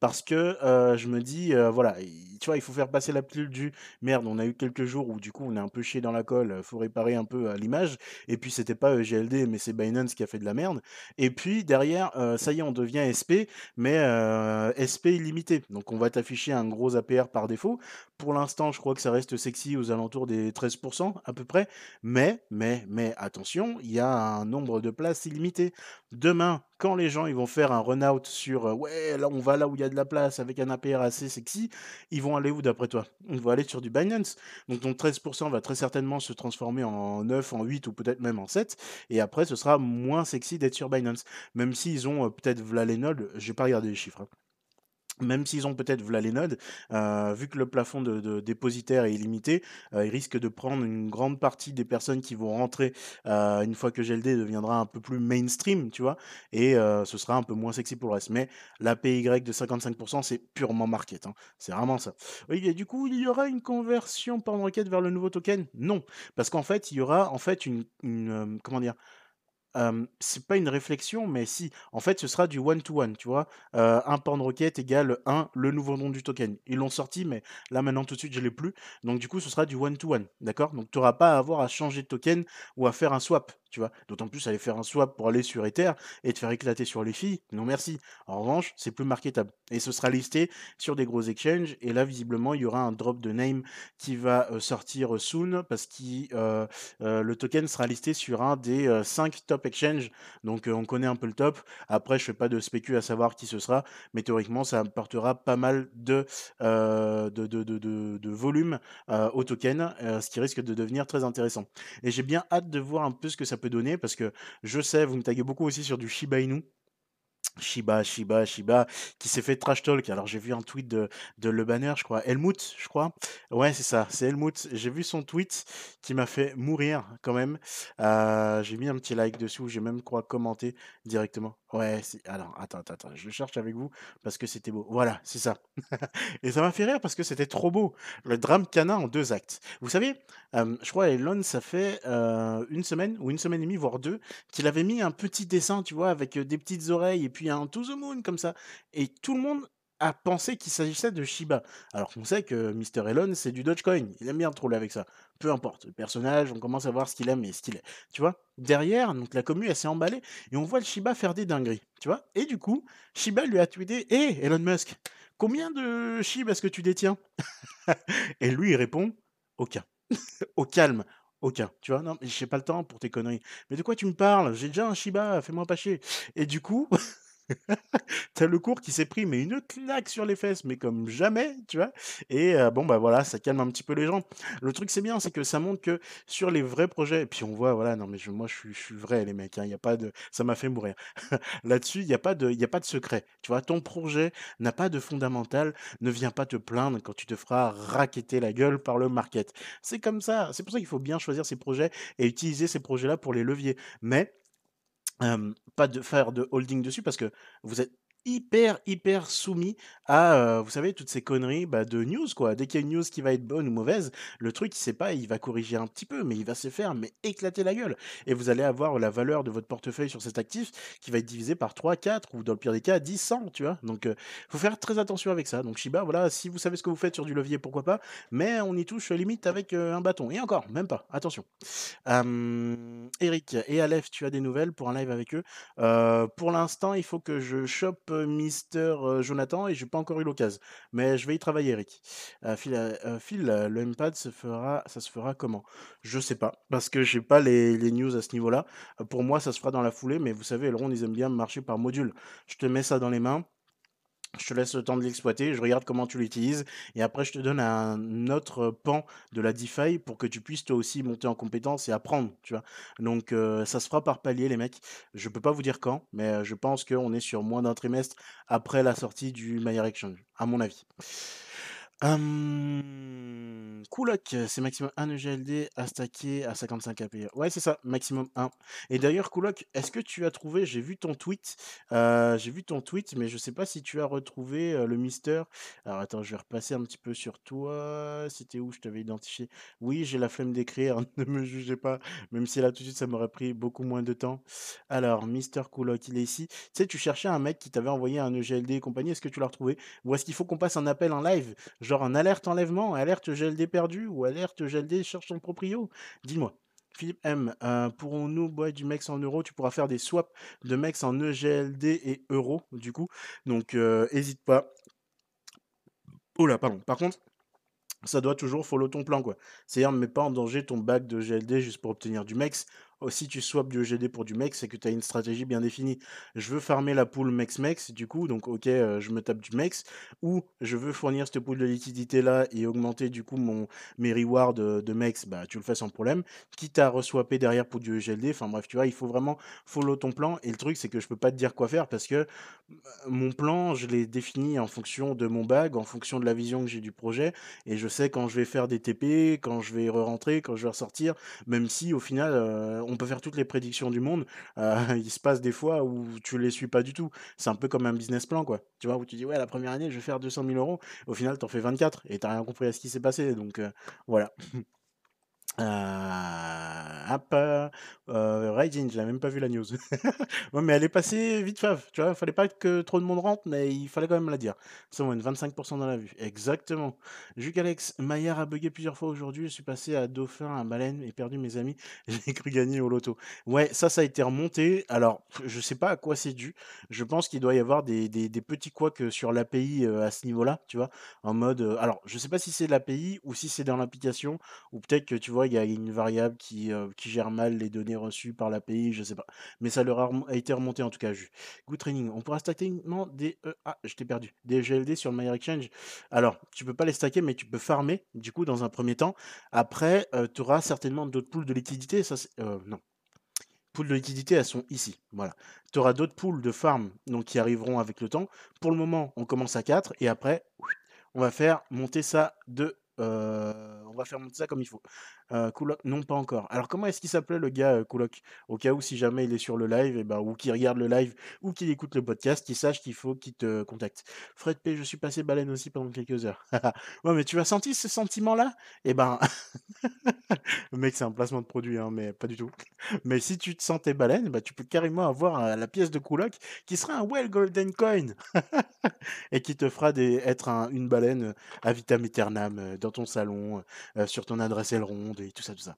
parce que euh, je me dis, euh, voilà, il- tu vois, il faut faire passer la pilule du merde. On a eu quelques jours où du coup on est un peu chié dans la colle, faut réparer un peu l'image. Et puis c'était pas GLD, mais c'est Binance qui a fait de la merde. Et puis derrière, ça y est, on devient SP, mais SP illimité. Donc on va t'afficher un gros APR par défaut. Pour l'instant, je crois que ça reste sexy aux alentours des 13% à peu près. Mais, mais, mais attention, il y a un nombre de places illimité. Demain, quand les gens ils vont faire un run-out sur euh, ouais, là on va là où il y a de la place avec un APR assez sexy, ils vont aller où d'après toi? Ils vont aller sur du Binance. Donc ton 13% va très certainement se transformer en 9, en 8 ou peut-être même en 7. Et après, ce sera moins sexy d'être sur Binance. Même s'ils ont euh, peut-être nodes, j'ai pas regardé les chiffres. hein. Même s'ils ont peut-être v'là les nodes, euh, vu que le plafond de, dépositaire est illimité, euh, ils risquent de prendre une grande partie des personnes qui vont rentrer euh, une fois que GLD deviendra un peu plus mainstream, tu vois, et ce sera un peu moins sexy pour le reste. Mais la PY de 55%, c'est purement market, hein. c'est vraiment ça. Oui, et du coup, il y aura une conversion par requête vers le nouveau token? Non, parce qu'en fait, il y aura en fait une, comment dire, C'est pas une réflexion, mais si. En fait, ce sera du one to one, tu vois? Un pound rocket égale un le nouveau nom du token. Ils l'ont sorti, mais là, maintenant, tout de suite, je l'ai plus. Donc du coup, ce sera du one to one, d'accord? Donc tu auras pas à avoir à changer de token ou à faire un swap, tu vois? D'autant plus aller faire un swap pour aller sur Ether et te faire éclater sur les filles, non merci. En revanche, c'est plus marketable et ce sera listé sur des gros exchanges et là, visiblement, il y aura un drop de name qui va, heu, sortir, soon parce qu'il, heu heu, le token sera listé sur un des, heu, 5 top exchange, donc on connaît un peu le top. Après, je fais pas de spécu à savoir qui ce sera, mais théoriquement, ça apportera pas mal de, de de de de volume, au token, ce qui risque de devenir très intéressant et j'ai bien hâte de voir un peu ce que ça peut donner parce que je sais, vous me taguez beaucoup aussi sur du Shiba Inu. Shiba, Shiba, Shiba, qui s'est fait trash talk. Alors j'ai vu un tweet de, de Le Banner, je crois, Helmut, je crois. Ouais, c'est ça, c'est Helmut. J'ai vu son tweet qui m'a fait mourir quand même. Euh, j'ai mis un petit like dessus, j'ai même quoi commenté directement. Ouais, alors attends, attends, attends, je cherche avec vous parce que c'était beau. Voilà, c'est ça. Et ça m'a fait rire parce que c'était trop beau. Le drame canin en deux actes. Vous savez, je crois Elon, ça fait une semaine ou une semaine et demie, voire deux, qu'il avait mis un petit dessin, tu vois, avec des petites oreilles et puis un to the moon comme ça. Et tout le monde a pensé qu'il s'agissait de Shiba. Alors qu'on sait que Mr. Elon, c'est du Dogecoin. Il aime bien troller avec ça. Peu importe. Le personnage, on commence à voir ce qu'il aime et ce qu'il est. Tu vois? Derrière, donc la commu, elle s'est emballée et on voit le Shiba faire des dingueries. Tu vois? Et du coup, Shiba lui a tweeté Hé, Elon Musk, combien de Shiba est-ce que tu détiens Et lui, il répond Aucun. Au calme. Aucun. Tu vois? Non, mais j'ai pas le temps pour tes conneries. Mais de quoi tu me parles? J'ai déjà un Shiba, fais-moi pas chier. Et du coup, T'as le cours qui s'est pris, mais une claque sur les fesses, mais comme jamais, tu vois? Et heu, bon, bah, voilà, ça calme un petit peu les gens. Le truc, c'est bien, c'est que ça montre que sur les vrais projets et puis on voit, voilà, non, mais je moi, je suis je suis vrai, les mecs, hein, il y a pas de ça m'a fait mourir. Là-dessus, il y a pas de y a pas de secret, tu vois? Ton projet n'a pas de fondamental, ne viens pas te plaindre quand tu te feras racketter la gueule par le market. C'est comme ça, c'est pour ça qu'il faut bien choisir ses projets et utiliser ces projets-là pour les leviers. Mais Pas de faire de holding dessus parce que vous êtes hyper, hyper soumis à, heu, vous savez, toutes ces conneries, bah, de news, quoi. Dès qu'il y a une news qui va être bonne ou mauvaise, le truc, il sait pas, il va corriger un petit peu, mais il va se faire, mais éclater la gueule et vous allez avoir la valeur de votre portefeuille sur cet actif qui va être divisée par 3, 4 ou dans le pire des cas 10, 100, tu vois? Donc heu, faut faire très attention avec ça. Donc Shiba, voilà, si vous savez ce que vous faites sur du levier, pourquoi pas, mais on y touche, limite avec, heu, un bâton et encore, même pas, attention. Eric et Aleph, tu as des nouvelles pour un live avec eux? Heu, pour l'instant, il faut que je chope, Mister, heu, Jonathan et j'ai pas encore eu l'occasion. Mais je vais y travailler, Eric. Phil, Phil, heu, le M-Pad se fera ça se fera comment? Je sais pas, parce que j'ai pas les les news à ce niveau-là. Pour moi, ça se fera dans la foulée, mais vous savez, Elrond, ils aiment bien marcher par module. Je te mets ça dans les mains, je te laisse le temps de l'exploiter, je regarde comment tu l'utilises et après je te donne un autre pan de la DeFi pour que tu puisses toi aussi monter en compétence et apprendre, tu vois? Donc heu, ça se fera par palier les mecs. Je peux pas vous dire quand, mais heu, je pense qu'on est sur moins d'un trimestre après la sortie du Maillard Exchange, à mon avis. Coolock, c'est maximum 1 EGLD à stacker à 55 API. Ouais, c'est ça, maximum 1. Et d'ailleurs, Coolock, est-ce que tu as trouvé, j'ai vu ton tweet, euh, j'ai vu ton tweet, mais je sais pas si tu as retrouvé euh, le Mister. Alors attends, je vais repasser un petit peu sur toi. C'était où je t'avais identifié? Oui, j'ai la flemme d'écrire, ne me jugez pas, même si là tout de suite ça m'aurait pris beaucoup moins de temps. Alors, Mister Coolock, il est ici. Tu sais, tu cherchais un mec qui t'avait envoyé un EGLD et compagnie, est-ce que tu l'as retrouvé? Ou est-ce qu'il faut qu'on passe un appel en live? Genre un alerte enlèvement, alerte GLD perdu ou alerte GLD cherche son proprio Dis-moi. Philippe M, euh, pourrons-nous boire du MEX en euros Tu pourras faire des swaps de MEX en EGLD et euros, du coup. Donc, n'hésite pas. Oh là, pardon. Par contre, ça doit toujours follow ton plan, quoi. C'est-à-dire, ne mets pas en danger ton bac de GLD juste pour obtenir du MEX si tu swaps du EGD pour du MEX, c'est que tu as une stratégie bien définie. Je veux farmer la pool MEX-MEX, du coup, donc ok, euh, je me tape du MEX, ou je veux fournir cette pool de liquidité là et augmenter du coup mon, mes rewards de, de, MEX, bah tu le fais sans problème. Quitte à reswapper derrière pour du EGLD, enfin bref, tu vois, il faut vraiment follow ton plan. Et le truc, c'est que je peux pas te dire quoi faire parce que mon plan, je l'ai défini en fonction de mon bag, en fonction de la vision que j'ai du projet, et je sais quand je vais faire des TP, quand je vais re-rentrer, quand je vais ressortir, même si au final, euh, on peut faire toutes les prédictions du monde. Euh, il se passe des fois où tu les suis pas du tout. C'est un peu comme un business plan, quoi. Tu vois, où tu dis, ouais, la première année, je vais faire 200 000 euros. Au final, tu en fais 24 et tu rien compris à ce qui s'est passé. Donc, euh, voilà. Euh, hop, euh, je l'ai même pas vu la news. ouais, mais elle est passée vite fave, tu vois, fallait pas que trop de monde rentre, mais il fallait quand même la dire. Bon, 25% dans la vue. Exactement. Juc Alex, Maillard a bugué plusieurs fois aujourd'hui, je suis passé à Dauphin, à Baleine et perdu mes amis. J'ai cru gagner au loto. Ouais, ça, ça a été remonté. Alors, je sais pas à quoi c'est dû. Je pense qu'il doit y avoir des, des, petits couacs sur l'API euh, à ce niveau-là, tu vois, en mode. Euh, alors, je sais pas si c'est l'API ou si c'est dans l'application, ou peut-être que tu vois, il y a une variable qui, euh, qui gère mal les données reçues par l'API, je sais pas. Mais ça leur a, été remonté en tout cas. Good training. On pourra stacker des. Euh, ah, je t'ai perdu. Des GLD sur le My Exchange. Alors, tu peux pas les stacker, mais tu peux farmer, du coup, dans un premier temps. Après, euh, tu auras certainement d'autres pools de liquidité. Ça, non. Pools de liquidité, elles sont ici. Voilà. Tu auras d'autres pools de farm donc, qui arriveront avec le temps. Pour le moment, on commence à 4 et après, on va faire monter ça de on va faire monter ça comme il faut. Euh, non, pas encore. Alors, comment est-ce qu'il s'appelait le gars, euh, Au cas où, si jamais il est sur le live, eh ben, ou qu'il regarde le live, ou qu'il écoute le podcast, qu'il sache qu'il faut qu'il te contacte. Fred P, je suis passé baleine aussi pendant quelques heures. ouais, mais tu as senti ce sentiment-là? Eh ben, mec, c'est un placement de produit, hein, mais pas du tout. mais si tu te sentais baleine, bah, tu peux carrément avoir euh, la pièce de Kulok qui sera un Well Golden Coin et qui te fera des, être une baleine euh, à vitam aeternam dans ton salon, sur ton adresse aileron et tout ça, tout ça.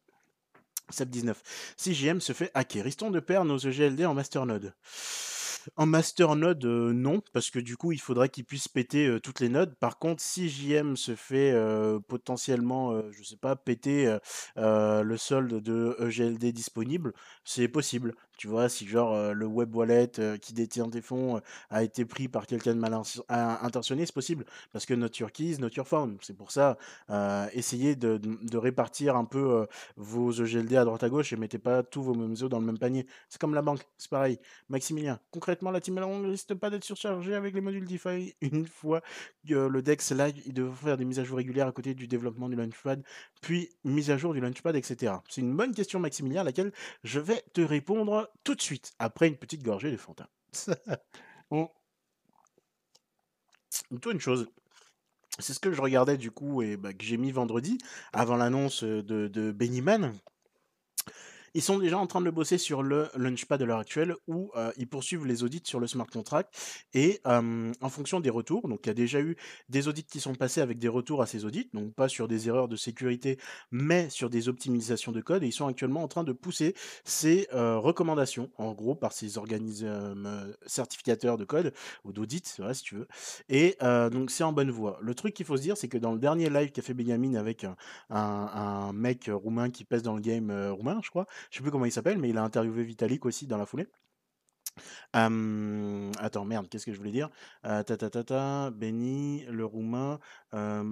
Seb 19. Si JM se fait hacker, risquons de perdre nos EGLD en masternode. En masternode, euh, non, parce que du coup, il faudrait qu'il puisse péter euh, toutes les nodes. Par contre, si JM se fait euh, potentiellement, je sais pas, péter le solde de EGLD disponible, c'est possible. Tu vois, si genre le web wallet qui détient tes fonds a été pris par quelqu'un de mal intentionné, c'est possible. Parce que not your keys, not your phone. C'est pour ça, essayez de, de, répartir un peu vos EGLD à droite à gauche et mettez pas tous vos mêmes œufs dans le même panier. C'est comme la banque, c'est pareil. Maximilien, concrètement, la team ne risque pas d'être surchargée avec les modules DeFi. Une fois que le DEX là, il devrait faire des mises à jour régulières à côté du développement du Launchpad, puis mise à jour du Launchpad, etc. C'est une bonne question, Maximilien, à laquelle je vais te répondre tout de suite, après une petite gorgée de Fanta. bon. Toi, une chose. C'est ce que je regardais du coup et bah, que j'ai mis vendredi avant l'annonce de, de Man. Ils sont déjà en train de le bosser sur le Launchpad de l'heure actuelle où euh, ils poursuivent les audits sur le smart contract et en fonction des retours, donc il y a déjà eu des audits qui sont passés avec des retours à ces audits, donc pas sur des erreurs de sécurité, mais sur des optimisations de code et ils sont actuellement en train de pousser ces euh, recommandations, en gros par ces organismes certificateurs de code ou d'audit, si tu veux. Et euh, donc c'est en bonne voie. Le truc qu'il faut se dire, c'est que dans le dernier live qu'a fait Benjamin avec un, un, mec roumain qui pèse dans le game roumain, je crois, je sais plus comment il s'appelle, mais il a interviewé Vitalik aussi dans la foulée. attends, merde, qu'est-ce que je voulais dire? Euh, ta ta ta ta, Benny, le roumain. Euh,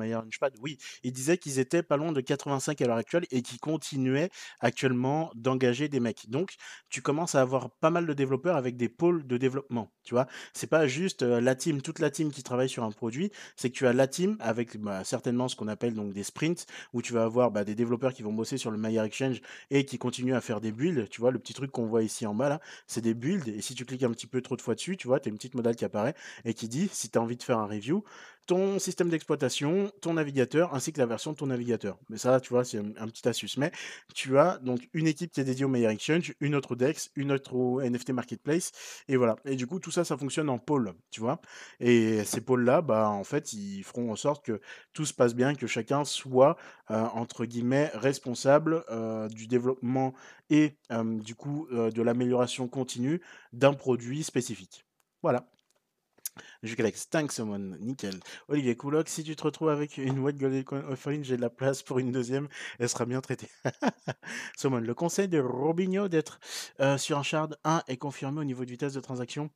oui, ils disaient qu'ils étaient pas loin de 85 à l'heure actuelle et qu'ils continuaient actuellement d'engager des mecs. Donc, tu commences à avoir pas mal de développeurs avec des pôles de développement, tu vois. C'est pas juste euh, la team, toute la team qui travaille sur un produit, c'est que tu as la team avec bah, certainement ce qu'on appelle donc des sprints où tu vas avoir bah, des développeurs qui vont bosser sur le Maya Exchange et qui continuent à faire des builds. Tu vois, le petit truc qu'on voit ici en bas là, c'est des builds. Et si tu cliques un petit peu trop de fois dessus, tu vois, tu as une petite modale qui apparaît et qui dit si tu as envie de faire un review, ton système d'exploitation, ton navigateur, ainsi que la version de ton navigateur. Mais ça, tu vois, c'est un, petit astuce. Mais tu as donc une équipe qui est dédiée au Meilleur Exchange, une autre au DEX, une autre au NFT Marketplace, et voilà. Et du coup, tout ça, ça fonctionne en pôle, tu vois. Et ces pôles-là, bah, en fait, ils feront en sorte que tout se passe bien, que chacun soit, euh, entre guillemets, responsable euh, du développement et euh, du coup de l'amélioration continue d'un produit spécifique. Voilà. Thanks someone, nickel. Olivier Couloc, si tu te retrouves avec une White Golden Offering, j'ai de la place pour une deuxième, elle sera bien traitée. someone, le conseil de Robinho d'être euh, sur un shard 1 est confirmé au niveau du test de transaction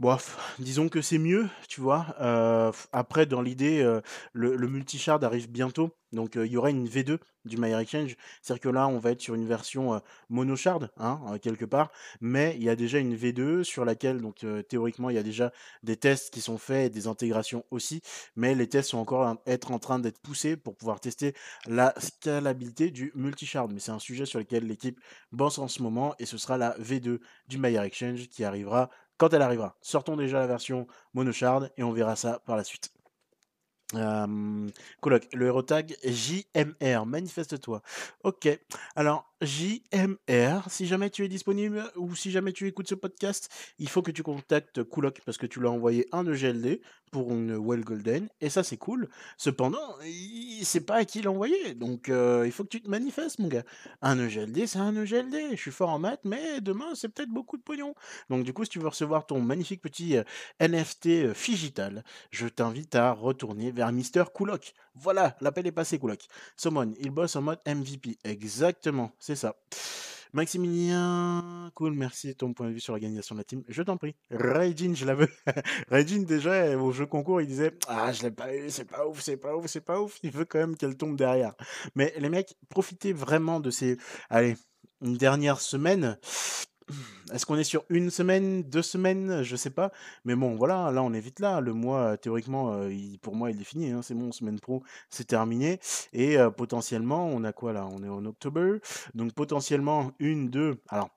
Bof, disons que c'est mieux, tu vois. Euh, après, dans l'idée, euh, le, le multi-shard arrive bientôt. Donc, euh, il y aura une V2 du My Exchange. C'est-à-dire que là, on va être sur une version mono-shard, hein, quelque part. Mais il y a déjà une V2 sur laquelle, donc, théoriquement, il y a déjà des tests qui sont faits et des intégrations aussi. Mais les tests sont encore être en train d'être poussés pour pouvoir tester la scalabilité du multi-shard. Mais c'est un sujet sur lequel l'équipe bosse en ce moment. Et ce sera la V2 du My Exchange qui arrivera quand elle arrivera. Sortons déjà la version monoshard et on verra ça par la suite. Euh, le héros tag JMR, manifeste-toi. Ok, alors JMR, si jamais tu es disponible ou si jamais tu écoutes ce podcast, il faut que tu contactes Kulok parce que tu l'as envoyé un EGLD pour une Well Golden et ça c'est cool. Cependant, il sait pas à qui l'envoyer donc il faut que tu te manifestes mon gars. Un EGLD c'est un EGLD, je suis fort en maths mais demain c'est peut-être beaucoup de pognon. Donc du coup si tu veux recevoir ton magnifique petit NFT Figital, je t'invite à retourner vers Mister Kulok. Voilà, l'appel est passé Kulok. Summon, il bosse en mode MVP. Exactement, c'est ça. Maximilien, cool, merci ton point de vue sur l'organisation de la team. Je t'en prie. Raijin, je la veux. Raijin, déjà, au jeu concours, il disait Ah, je l'ai pas eu, c'est pas ouf, c'est pas ouf, c'est pas ouf. Il veut quand même qu'elle tombe derrière. Mais les mecs, profitez vraiment de ces. Allez, une dernière semaine. Est-ce qu'on est sur une semaine, deux semaines, je sais pas. Mais bon, voilà, là on est vite là. Le mois, théoriquement, euh, pour moi, il est fini. Hein, c'est bon, semaine pro, c'est terminé. Et euh, potentiellement, on a quoi là? On est en octobre. Donc potentiellement une, deux. Alors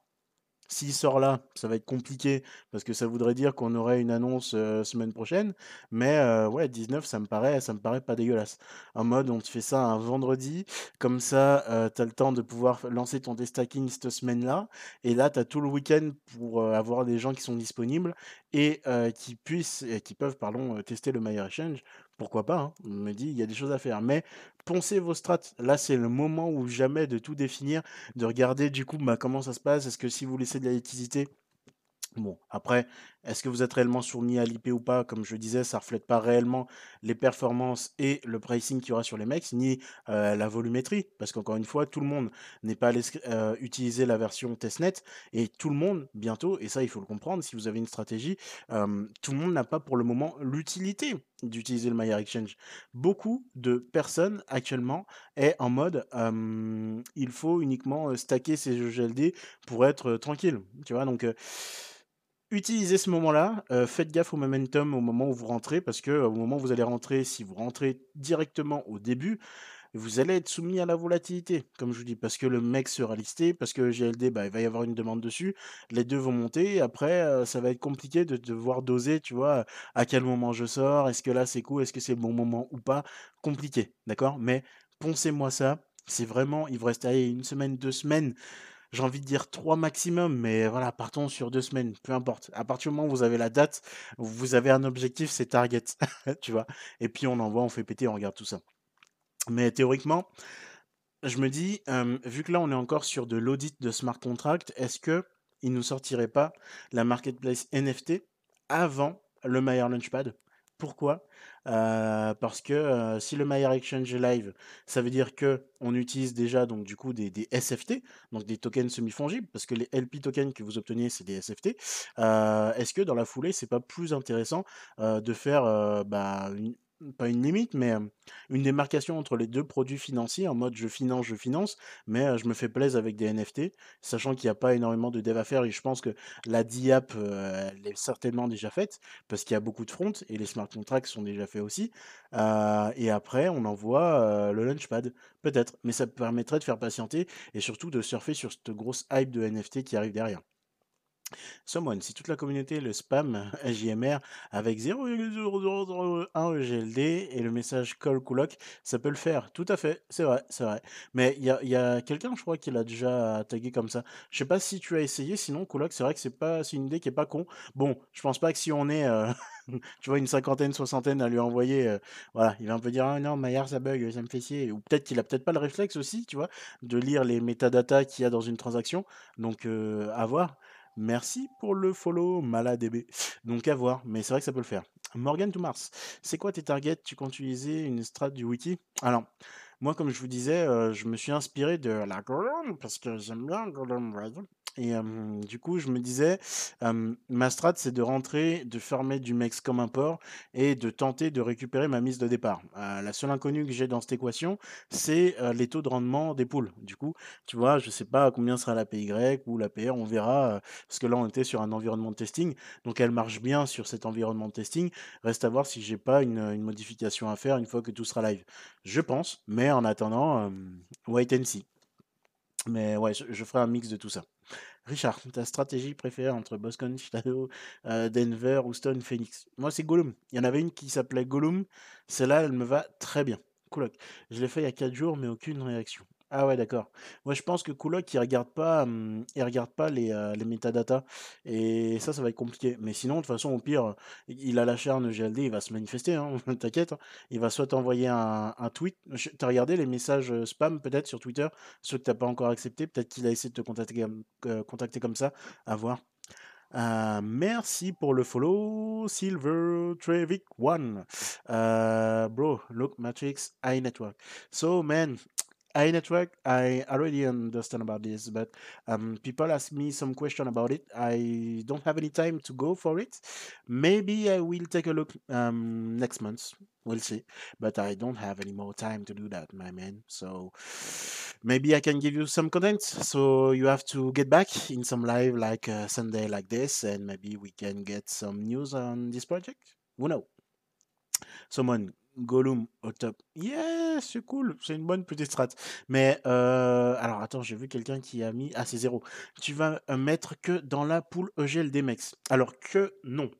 s'il sort là, ça va être compliqué parce que ça voudrait dire qu'on aurait une annonce semaine prochaine. Mais ouais, 19, ça me paraît, ça me paraît pas dégueulasse. En mode, on te fait ça un vendredi, comme ça, tu as le temps de pouvoir lancer ton destacking cette semaine-là. Et là, tu as tout le week-end pour avoir des gens qui sont disponibles et qui puissent, et qui peuvent, tester le My Exchange pourquoi pas, hein. On me dit, il y a des choses à faire. Mais poncez vos strats. Là, c'est le moment où jamais de tout définir, de regarder du coup bah, comment ça se passe. Est-ce que si vous laissez de la liquidité, Bon, après, est-ce que vous êtes réellement soumis à l'IP ou pas? Comme je disais, ça ne reflète pas réellement les performances et le pricing qu'il y aura sur les mecs, ni la volumétrie. Parce qu'encore une fois, tout le monde n'est pas allé utiliser la version testnet. Et tout le monde, bientôt, et ça il faut le comprendre, si vous avez une stratégie, tout le monde n'a pas pour le moment l'utilité d'utiliser le Maillard Exchange. Beaucoup de personnes actuellement est en mode il faut uniquement stacker ses GLD pour être tranquille. Tu vois, donc utilisez ce moment-là, euh, faites gaffe au momentum au moment où vous rentrez, parce que au moment où vous allez rentrer, si vous rentrez directement au début, vous allez être soumis à la volatilité, comme je vous dis, parce que le mec sera listé, parce que GLD, bah, il va y avoir une demande dessus, les deux vont monter, après, euh, ça va être compliqué de devoir doser, tu vois, à quel moment je sors, est-ce que là c'est cool, est-ce que c'est le bon moment ou pas, compliqué, d'accord? Mais poncez-moi ça, c'est vraiment, il vous reste une semaine, deux semaines, j'ai envie de dire trois maximum, mais voilà, partons sur deux semaines, peu importe. À partir du moment où vous avez la date, vous avez un objectif, c'est target, tu vois. Et puis on envoie, on fait péter, on regarde tout ça. Mais théoriquement, je me dis, vu que là on est encore sur de l'audit de smart contract, est-ce que il nous sortirait pas la marketplace NFT avant le Mayer Launchpad? Pourquoi? Euh, Parce que si le Mayer Exchange est live, ça veut dire que on utilise déjà donc du coup des, SFT, donc des tokens semi-fongibles, parce que les LP tokens que vous obtenez c'est des SFT. Est-ce que dans la foulée c'est pas plus intéressant de faire bah, pas une limite, mais une démarcation entre les deux produits financiers en mode je finance, je finance, mais je me fais plaisir avec des NFT, sachant qu'il n'y a pas énormément de dev à faire et je pense que la DIAP, elle est certainement déjà faite parce qu'il y a beaucoup de front et les smart contracts sont déjà faits aussi. et après, on envoie le launchpad, peut-être, mais ça permettrait de faire patienter et surtout de surfer sur cette grosse hype de NFT qui arrive derrière. Someone, si toute la communauté le spam JMR avec 0,0001 EGLD et le message call Kulok, ça peut le faire. Tout à fait, c'est vrai, c'est vrai. Mais il y a, quelqu'un, je crois, qui l'a déjà tagué comme ça. Je sais pas si tu as essayé, sinon Kulok, c'est vrai que c'est pas, c'est une idée qui est pas con. Bon, je pense pas que si on est, euh, tu vois, une cinquantaine, soixantaine à lui envoyer, euh, voilà, il va un peu dire, ah non, Maillard, ça bug, ça me fait chier. Ou peut-être qu'il a peut-être pas le réflexe aussi, tu vois, de lire les métadatas qu'il y a dans une transaction. Donc, euh, à voir. Merci pour le follow, maladb. Donc à voir, mais c'est vrai que ça peut le faire. Morgan to Mars, c'est quoi tes targets? Tu comptes utiliser une strat du wiki? Alors, moi, comme je vous disais, euh, je me suis inspiré de la Golem, parce que j'aime bien Golem. Et du coup, je me disais, ma strat, c'est de rentrer, de fermer du mex comme un port et de tenter de récupérer ma mise de départ. la seule inconnue que j'ai dans cette équation, c'est les taux de rendement des poules. Du coup, tu vois, je ne sais pas combien sera la PY ou la PR, on verra, parce que là, on était sur un environnement de testing. Donc, elle marche bien sur cet environnement de testing. Reste à voir si j'ai pas une, une, modification à faire une fois que tout sera live. Je pense, mais en attendant, wait and see. Mais ouais, je, ferai un mix de tout ça. Richard, ta stratégie préférée entre Boston, Shadow, euh, Denver, Houston, Phoenix? Moi, c'est Gollum. Il y en avait une qui s'appelait Gollum. Celle-là, elle me va très bien. Cool. Je l'ai fait il y a 4 jours, mais aucune réaction. Ah ouais, d'accord. Moi, je pense que Kulok, il regarde pas, regarde pas les, les métadatas. Et ça, ça va être compliqué. Mais sinon, de toute façon, au pire, il a lâché un GLD, il va se manifester, hein, t'inquiète. Hein. Il va soit t'envoyer un, tweet. T'as regardé les messages spam, peut-être, sur Twitter, ceux que t'as pas encore accepté. Peut-être qu'il a essayé de te contacter, comme ça. À voir. merci pour le follow, Silver Trevic One. bro, look, Matrix, iNetwork. So, man, iNetwork, I already understand about this, but um, people ask me some question about it. I don't have any time to go for it. Maybe I will take a look um, next month. We'll see. But I don't have any more time to do that, my man. So maybe I can give you some content. So you have to get back in some live like uh, Sunday like this, and maybe we can get some news on this project. Who knows? Someone Gollum au top. Yeah, c'est cool, c'est une bonne petite strat. Mais euh, alors attends, j'ai vu quelqu'un qui a mis ah c'est zéro. Tu vas euh, mettre que dans la poule EGL Mex. Alors que non.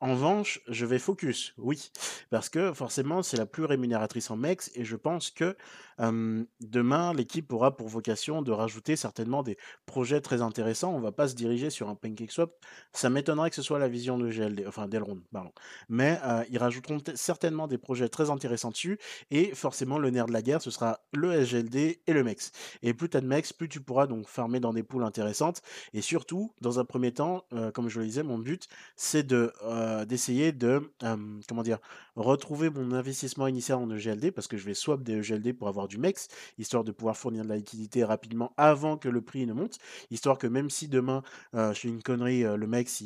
En revanche, je vais focus, oui, parce que forcément, c'est la plus rémunératrice en MEX et je pense que demain, l'équipe aura pour vocation de rajouter certainement des projets très intéressants. On ne va pas se diriger sur un PancakeSwap. Ça m'étonnerait que ce soit la vision de GLD, enfin d'Elrond, pardon. Mais ils rajouteront certainement des projets très intéressants dessus et forcément, le nerf de la guerre, ce sera le SGLD et le MEX. Et plus tu as de MEX, plus tu pourras donc farmer dans des poules intéressantes. Et surtout, dans un premier temps, comme je le disais, mon but, c'est de d'essayer de, comment dire, retrouver mon investissement initial en EGLD parce que je vais swap des EGLD pour avoir du MEX, histoire de pouvoir fournir de la liquidité rapidement avant que le prix ne monte, histoire que même si demain, euh, je fais une connerie, euh, le MEX,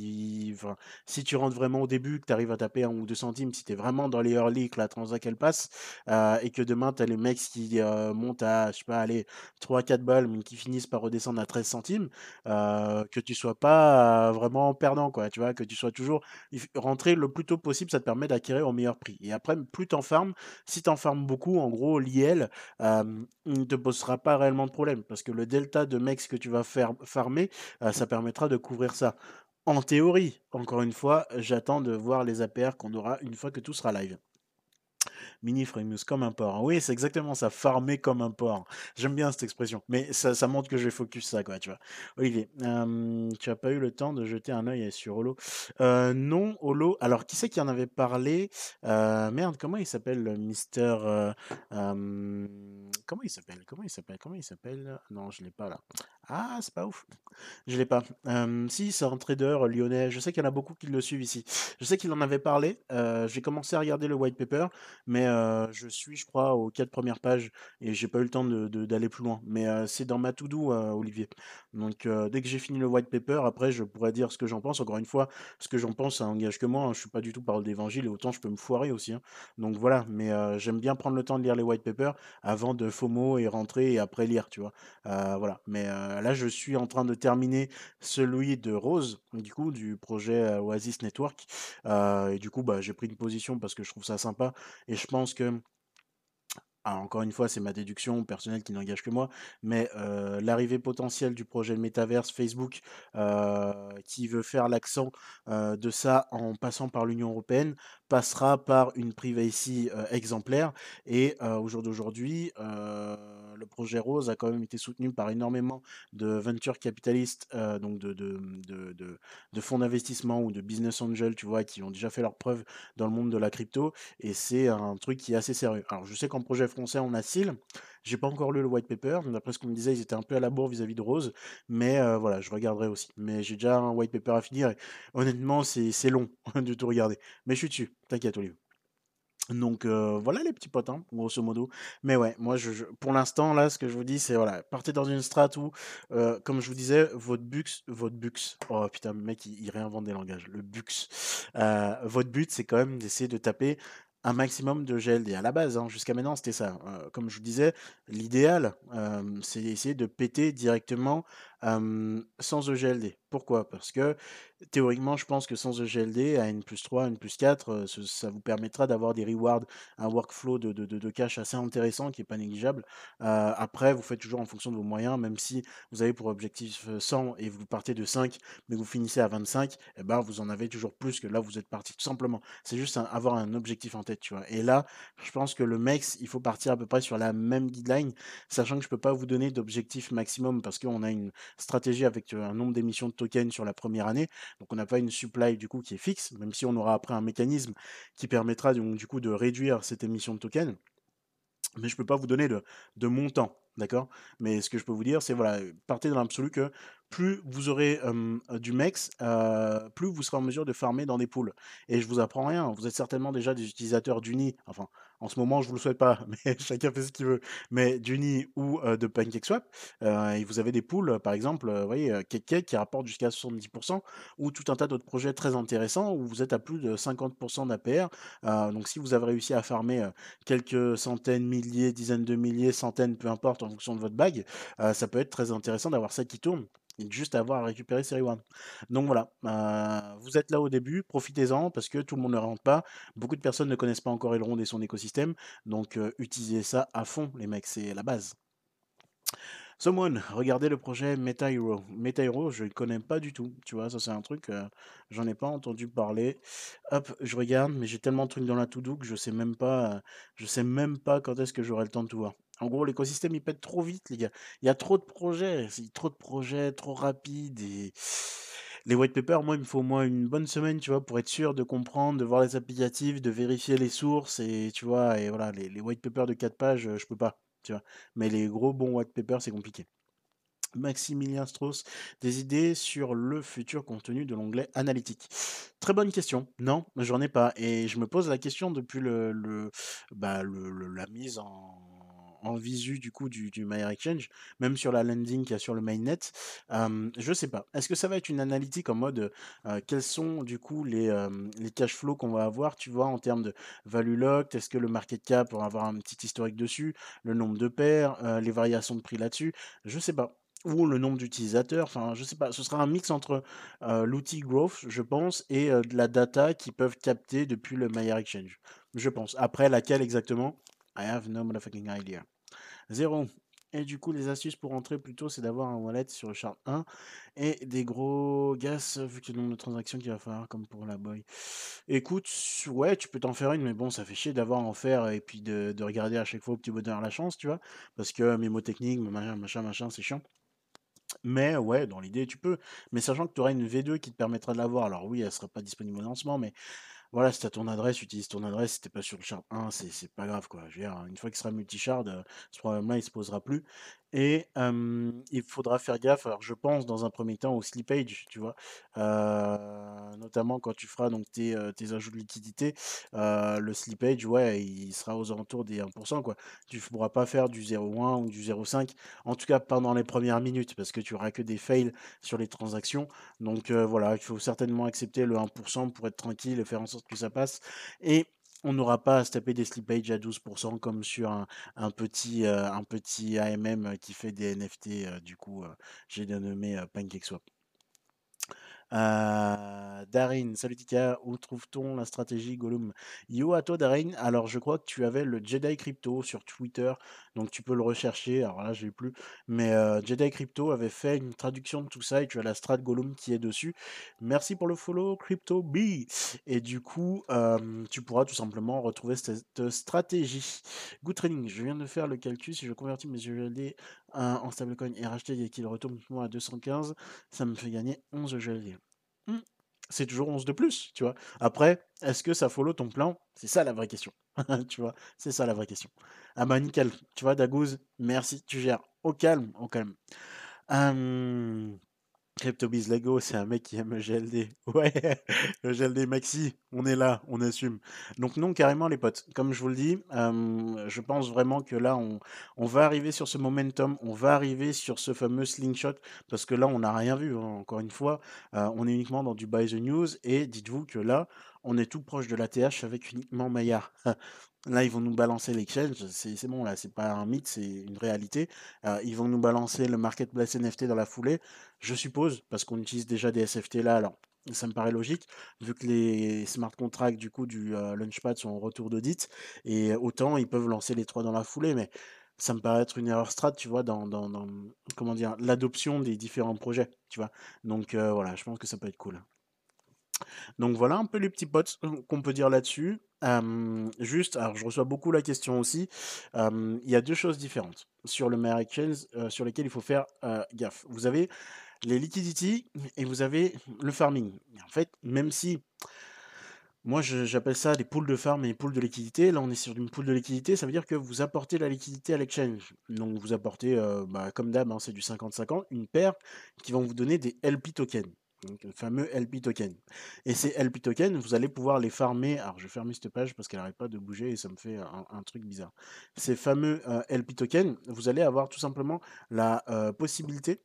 si tu rentres vraiment au début, que tu arrives à taper un ou deux centimes, si tu es vraiment dans les early, que la transaction elle passe, et que demain tu as les MEX qui montent à, je sais pas, aller 3-4 balles, mais qui finissent par redescendre à 13 centimes, que tu sois pas vraiment perdant, quoi, tu vois, que tu sois toujours rentrer le plus tôt possible, ça te permet d'acquérir au meilleur prix. Et après, plus tu en farmes, si tu en farmes beaucoup, en gros, l'IL, il ne te posera pas réellement de problème parce que le delta de mex que tu vas faire farmer, ça permettra de couvrir ça. En théorie, encore une fois, j'attends de voir les APR qu'on aura une fois que tout sera live. Mini Framus comme un porc. Oui, c'est exactement ça, farmer comme un porc. J'aime bien cette expression, mais ça, montre que je vais focus ça, quoi, tu vois. Olivier, tu as pas eu le temps de jeter un œil sur Holo? Euh, Non, Holo. Alors, qui c'est qui en avait parlé? Euh, Merde, comment il s'appelle, Mister euh, Comment il s'appelle? Comment il s'appelle? Comment il s'appelle? Non, je l'ai pas là. Ah, c'est pas ouf. Je l'ai pas. Si, c'est un trader lyonnais. Je sais qu'il y en a beaucoup qui le suivent ici. Je sais qu'il en avait parlé. J'ai commencé à regarder le white paper, mais je suis, je crois, aux 4 premières pages et j'ai pas eu le temps d'aller plus loin. Mais c'est dans ma to do, heu, Olivier. Donc dès que j'ai fini le white paper, après je pourrais dire ce que j'en pense. Encore une fois, ce que j'en pense, ça engage que moi, hein. Je suis pas du tout parole d'évangile et autant je peux me foirer aussi, hein. Donc voilà, mais j'aime bien prendre le temps de lire les white papers avant de FOMO et rentrer et après lire, tu vois? Voilà, mais là, je suis en train de terminer celui de Rose, du coup, du projet, heu, Oasis Network, heu et du coup, bah, j'ai pris une position parce que je trouve ça sympa. Et je pense que encore une fois, c'est ma déduction personnelle qui n'engage que moi, mais l'arrivée potentielle du projet Metaverse Facebook, qui veut faire l'accent, de ça en passant par l'Union européenne, passera par une privacy, exemplaire et au jour d'aujourd'hui, le projet Rose a quand même été soutenu par énormément de venture capitalistes, donc de fonds d'investissement ou de business angels, tu vois? Qui ont déjà fait leurs preuves dans le monde de la crypto et c'est un truc qui est assez sérieux. Alors je sais qu'en projet français, on a SIL. J'ai pas encore lu le white paper, d'après ce qu'on me disait, ils étaient un peu à la bourre vis-à-vis de Rose, mais heu, voilà, je regarderai aussi. Mais j'ai déjà un white paper à finir et honnêtement, c'est long de tout regarder. Mais je suis dessus, t'inquiète Olive. Donc heu, voilà les petits potes, hein, grosso modo. Mais ouais, moi je pour l'instant là, ce que je vous dis, c'est voilà, partez dans une strat où, heu, comme je vous disais, votre bux votre bux oh putain, mec il réinvente des langages, le bux. Votre but, c'est quand même d'essayer de taper un maximum de GLD. À la base, hein, jusqu'à maintenant, c'était ça. Heu, comme je vous disais, l'idéal, hem, c'est essayer de péter directement, sans EGLD. Pourquoi? Parce que théoriquement, je pense que sans EGLD, à N+3, N+4, heu, ce ça vous permettra d'avoir des rewards, un workflow de de de cash assez intéressant qui est pas négligeable. Après, vous faites toujours en fonction de vos moyens, même si vous avez pour objectif, heu, 100 et vous partez de 5, mais vous finissez à 25, et ben, vous en avez toujours plus que là vous êtes parti, tout simplement. C'est juste avoir un objectif en tête, tu vois? Et là, je pense que le MEX, il faut partir à peu près sur la même guideline, sachant que je peux pas vous donner d'objectif maximum parce qu'on a une stratégie avec, un nombre d'émissions de tokens sur la première année. Donc on n'a pas une supply du coup qui est fixe, même si on aura après un mécanisme qui permettra du coup de réduire cette émission de tokens. Mais je peux pas vous donner de de montant, d'accord? Mais ce que je peux vous dire, c'est voilà, partez dans l'absolu que plus vous aurez, du MEX, plus vous serez en mesure de farmer dans des pools. Et je vous apprends rien, vous êtes certainement déjà des utilisateurs d'Uni, enfin, en ce moment, je vous le souhaite pas, mais chacun fait ce qu'il veut, mais d'Uni ou, de PancakeSwap, et vous avez des pools, par exemple, vous voyez, Cake qui rapporte jusqu'à 70% ou tout un tas d'autres projets très intéressants où vous êtes à plus de 50% d'APR. Donc si vous avez réussi à farmer, quelques centaines, milliers, dizaines de milliers, centaines, peu importe en fonction de votre bague, ça peut être très intéressant d'avoir ça qui tourne juste avoir à récupérer ses rewards. Donc voilà, heu, vous êtes là au début, profitez-en parce que tout le monde ne rentre pas. Beaucoup de personnes ne connaissent pas encore Elrond et son écosystème, donc heu, utilisez ça à fond les mecs, c'est la base. Someone, regardez le projet Meta Hero. Meta Hero, je ne connais pas du tout, tu vois? Ça, c'est un truc, heu, j'en ai pas entendu parler. Hop, je regarde, mais j'ai tellement de trucs dans la to do que je sais même pas, heu, je sais même pas quand est-ce que j'aurai le temps de tout voir. En gros, l'écosystème, il pète trop vite, les gars. Il y a trop de projets, trop de projets, trop rapides et les white papers, moi, il me faut au moins une bonne semaine, tu vois? Pour être sûr de comprendre, de voir les applicatifs, de vérifier les sources et tu vois? Et voilà, les white papers de 4 pages, heu, je peux pas, tu vois? Mais les gros bons white papers, c'est compliqué. Maximilien Strauss, des idées sur le futur contenu de l'onglet analytique? Très bonne question. Non, j'en ai pas et je me pose la question depuis le bah, la mise en en visu du coup du du MyExchange, même sur la landing qu'il y a sur le mainnet. Hem, je sais pas. Est-ce que ça va être une analytique en mode, quels sont du coup les, les cash flows qu'on va avoir, tu vois, en termes de value locked? Est-ce que le market cap, va avoir un petit historique dessus? Le nombre de paires, les variations de prix là-dessus? Je sais pas. Ou le nombre d'utilisateurs, enfin, je sais pas. Ce sera un mix entre, l'outil Growth, je pense et de la data qu'ils peuvent capter depuis le MyExchange. Je pense. Après laquelle exactement? I have no motherfucking idea. 0 et du coup, les astuces pour rentrer plutôt, c'est d'avoir un wallet sur le chart 1 et des gros gas, vu que le nombre de transactions qu'il va falloir comme pour la boy. Écoute, ouais, tu peux t'en faire une, mais bon, ça fait chier d'avoir à en faire et puis de de regarder à chaque fois au petit bonheur la chance, tu vois? Parce que mémotechnique, machin, machin, machin, c'est chiant. Mais ouais, dans l'idée, tu peux. Mais sachant que tu auras une V2 qui te permettra de l'avoir. Alors oui, elle sera pas disponible au lancement, mais voilà, si tu ton adresse, utilise ton adresse. Si tu pas sur le Shard 1, c'est c'est pas grave, quoi. Je veux dire, une fois qu'il sera multi-shard, euh, ce problème-là, il se posera plus. Et il faudra faire gaffe, alors je pense dans un premier temps au slippage, tu vois, notamment quand tu feras donc tes, tes ajouts de liquidité, le slippage, ouais, il sera aux alentours des 1 quoi. Tu ne pourras pas faire du 0,1 ou du 0,5, en tout cas pendant les premières minutes, parce que tu auras que des fails sur les transactions. Donc voilà, il faut certainement accepter le 1% pour être tranquille et faire en sorte que ça passe et on n'aura pas à se taper des slipages à 12% comme sur un, petit, petit AMM qui fait des NFT. du coup, j'ai dénommé PancakeSwap. Euh, Darin, salut Tika, où trouve-t-on la stratégie Gollum? Yo à toi Darin, alors je crois que tu avais le Jedi Crypto sur Twitter, donc tu peux le rechercher, alors là je l'ai plus, mais euh, Jedi Crypto avait fait une traduction de tout ça et tu as la strat Gollum qui est dessus. Merci pour le follow Crypto B. Et du coup, tu pourras tout simplement retrouver cette stratégie. Good training, je viens de faire le calcul, si je convertis mes USD en stablecoin et racheter et qu'il retombe à 215, ça me fait gagner 11 USD. C'est toujours 11 de plus, tu vois. Après, est-ce que ça follow ton plan? C'est ça la vraie question. tu vois, c'est ça la vraie question. Ah bah nickel, tu vois, Dagouz, merci, tu gères. Au calme, au calme. CryptoBiz Lego, c'est un mec qui aime le GLD. Ouais, le GLD Maxi, on est là, on assume. Donc non, carrément les potes, comme je vous le dis, je pense vraiment que là, on, on, va arriver sur ce momentum, on va arriver sur ce fameux slingshot, parce que là, on n'a rien vu, hein, encore une fois, on est uniquement dans du buy the news, et dites-vous que là, on est tout proche de la TH avec uniquement Maillard. Là, ils vont nous balancer l'exchange, c'est bon, là, c'est pas un mythe, c'est une réalité. Euh, ils vont nous balancer le marketplace NFT dans la foulée, je suppose, parce qu'on utilise déjà des SFT là, alors ça me paraît logique, vu que les smart contracts du coup du euh, Launchpad sont en retour d'audit, et autant ils peuvent lancer les trois dans la foulée, mais ça me paraît être une erreur strat, tu vois, dans, comment dire, l'adoption des différents projets, tu vois. Donc euh, voilà, je pense que ça peut être cool. Donc voilà un peu les petits potes qu'on peut dire là-dessus. Juste, alors je reçois beaucoup la question aussi. il y a deux choses différentes sur le Meyer Exchange sur lesquelles il faut faire gaffe. Vous avez les liquidities et vous avez le farming. En fait, même si moi j'appelle ça des poules de farm et des poules de liquidité, là on est sur une poule de liquidité, ça veut dire que vous apportez la liquidité à l'exchange. Donc vous apportez, bah, comme d'hab, hein, c'est du 50-50, une paire qui vont vous donner des LP tokens le fameux LP token. Et ces LP tokens, vous allez pouvoir les farmer. Alors je vais fermer cette page parce qu'elle n'arrête pas de bouger et ça me fait un, truc bizarre. Ces fameux euh, LP tokens, vous allez avoir tout simplement la euh, possibilité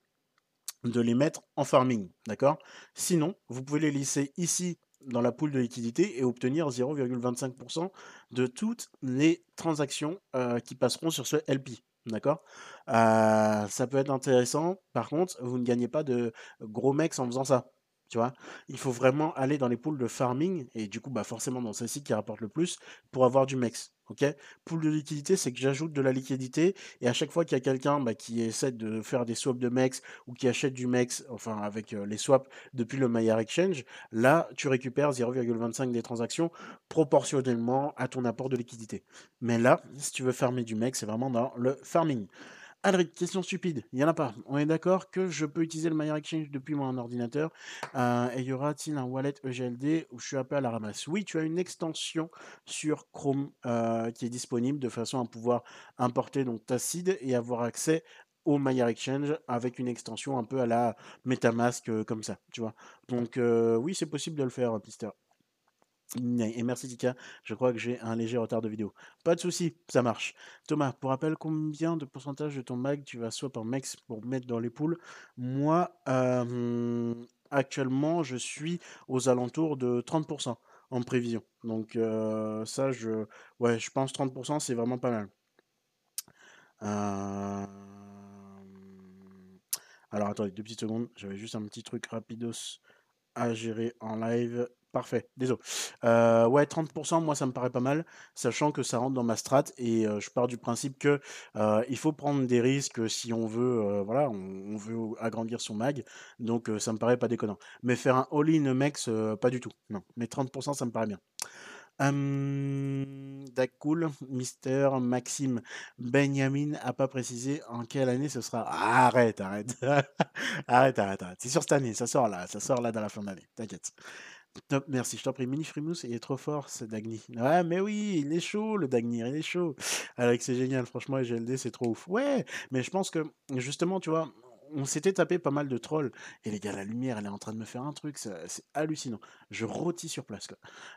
de les mettre en farming, d'accord? Sinon, vous pouvez les laisser ici dans la poule de liquidité et obtenir 0,25% de toutes les transactions euh, qui passeront sur ce LP. D'accord? Ça peut être intéressant. Par contre, vous ne gagnez pas de gros mecs en faisant ça. Tu vois? Il faut vraiment aller dans les poules de farming et du coup, bah forcément dans celle-ci qui rapporte le plus pour avoir du mex. Ok? Pool de liquidité, c'est que j'ajoute de la liquidité et à chaque fois qu'il y a quelqu'un bah, qui essaie de faire des swaps de MEX ou qui achète du MEX, enfin avec les swaps depuis le Maillard Exchange, là tu récupères 0,25 des transactions proportionnellement à ton apport de liquidité. Mais là, si tu veux farmer du MEX, c'est vraiment dans le farming. Alric, question stupide, il n'y en a pas. On est d'accord que je peux utiliser le Maillard Exchange depuis mon ordinateur. Euh, et y aura-t-il un wallet EGLD où je suis appelé à la ramasse? Oui, tu as une extension sur Chrome euh, qui est disponible de façon à pouvoir importer donc ta seed et avoir accès au Maillard Exchange avec une extension un peu à la MetaMask euh, comme ça, tu vois? Donc oui, c'est possible de le faire, Pister. Et merci Tika, je crois que j'ai un léger retard de vidéo. Pas de souci, ça marche. Thomas, pour rappel, combien de pourcentage de ton mag tu vas swap en mex pour mettre dans les poules? Moi, actuellement, je suis aux alentours de 30% en prévision. Donc ça, je, ouais, je pense 30%, c'est vraiment pas mal. Alors attendez, deux petites secondes, j'avais juste un petit truc rapidos à gérer en live. Parfait, désolé. Euh, ouais, 30%, moi, ça me paraît pas mal, sachant que ça rentre dans ma strat et je pars du principe que il faut prendre des risques si on veut, voilà, on, veut agrandir son mag. Donc, ça me paraît pas déconnant. Mais faire un all-in max, pas du tout. Non, mais 30%, ça me paraît bien. Hum, Mister Maxime Benjamin a pas précisé en quelle année ce sera. arrête, arrête. arrête, arrête, arrête. C'est sur cette année, ça sort là, ça sort là dans la fin de l'année, t'inquiète. Top, merci, je t'en prie. Mini Frimousse, il est trop fort, ce Dagny. Ouais, mais oui, il est chaud, le Dagny, il est chaud. Avec c'est génial, franchement, GLD, c'est trop ouf. Ouais, mais je pense que, justement, tu vois, on s'était tapé pas mal de trolls. Et les gars, la lumière, elle est en train de me faire un truc, c'est hallucinant. Je rôtis sur place,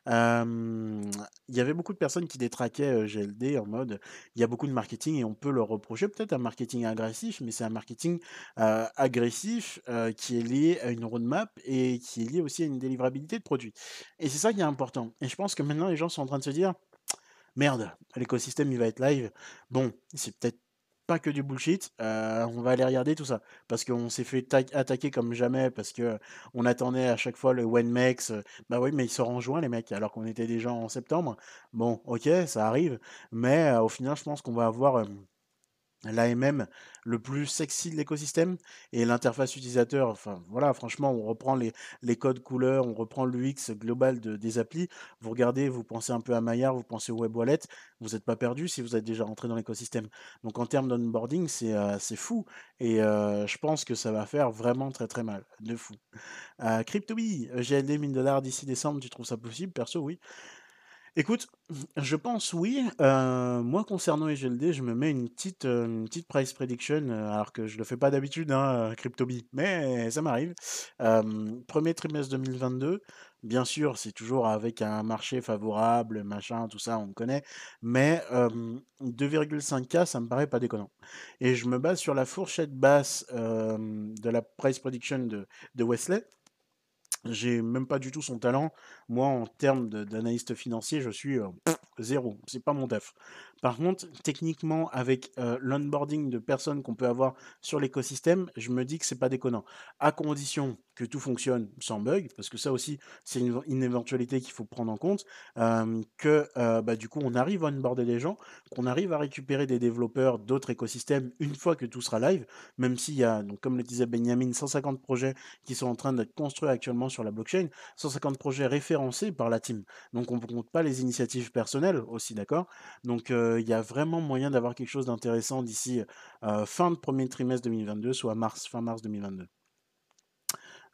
il y avait beaucoup de personnes qui détraquaient, GLD en mode, il y a beaucoup de marketing et on peut leur reprocher peut-être un marketing agressif, mais c'est un marketing, agressif, qui est lié à une roadmap et qui est lié aussi à une délivrabilité de produits. Et c'est ça qui est important. Et je pense que maintenant les gens sont en train de se dire: «Merde, l'écosystème il va être live. Bon, c'est peut-être pas que du bullshit, heu, on va aller regarder tout ça». Parce qu'on s'est fait attaquer comme jamais parce que on attendait à chaque fois le WhenMex, heu, bah oui, mais il sort en juin les mecs, alors qu'on était déjà en septembre. Bon, OK, ça arrive, mais heu, au final, je pense qu'on va avoir, l'AMM le plus sexy de l'écosystème et l'interface utilisateur, enfin voilà, franchement, on reprend les, codes couleurs, on reprend l'UX global de, des applis. Vous regardez, vous pensez un peu à Maillard, vous pensez au Web Wallet, vous n'êtes pas perdu si vous êtes déjà rentré dans l'écosystème. Donc en termes d'onboarding, c'est euh, fou et euh, je pense que ça va faire vraiment très très mal, de fou. Euh, CryptoBee, GLD 1000 dollars d'ici décembre, tu trouves ça possible? Perso, oui. Écoute, je pense oui. Heu, moi concernant EGLD, je me mets une petite, heu, une petite price prediction, heu, alors que je le fais pas d'habitude, hein, CryptoBee, mais ça m'arrive. 1 trimestre 2022, bien sûr, c'est toujours avec un marché favorable, machin, tout ça, on connaît, mais hem, 2,5 K, ça me paraît pas déconnant et je me base sur la fourchette basse, de la price prediction de de Wesley j'ai même pas du tout son talent. Moi, en termes d'analyste financier, je suis, heu, 0, c'est pas mon taf. Par contre, techniquement, avec, heu, l'onboarding de personnes qu'on peut avoir sur l'écosystème, je me dis que c'est pas déconnant. À condition que tout fonctionne sans bug, parce que ça aussi, c'est une une éventualité qu'il faut prendre en compte, hem, que, bah, du coup, on arrive à onboarder les gens, qu'on arrive à récupérer des développeurs d'autres écosystèmes une fois que tout sera live, même s'il y a, donc comme le disait Benjamin, 150 projets qui sont en train d'être construits actuellement sur la blockchain, 150 projets référencés par la team. Donc on ne compte pas les initiatives personnelles aussi, d'accord? Donc euh, il y a vraiment moyen d'avoir quelque chose d'intéressant d'ici euh, fin de premier trimestre 2022, soit mars, fin mars 2022.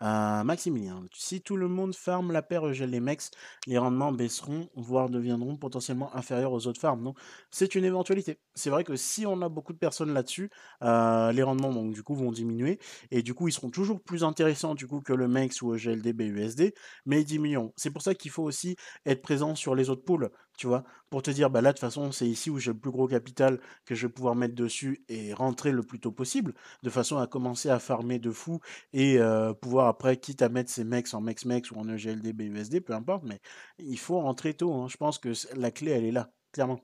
Maximilien, si tout le monde farme la paire EGLMX, les rendements baisseront, voire deviendront potentiellement inférieurs aux autres farms. Non, c'est une éventualité. C'est vrai que si on a beaucoup de personnes là-dessus, euh, les rendements donc du coup vont diminuer et du coup ils seront toujours plus intéressants du coup que le MEX ou EGLD BUSD, mais ils diminueront. C'est pour ça qu'il faut aussi être présent sur les autres pools, tu vois, pour te dire bah là de toute façon c'est ici où j'ai le plus gros capital que je vais pouvoir mettre dessus et rentrer le plus tôt possible, de façon à commencer à farmer de fou et euh, pouvoir après, quitte à mettre ces mecs en mex-mex ou en EGLD, BUSD, peu importe, mais il faut rentrer tôt. Hein. Je pense que la clé, elle est là, clairement.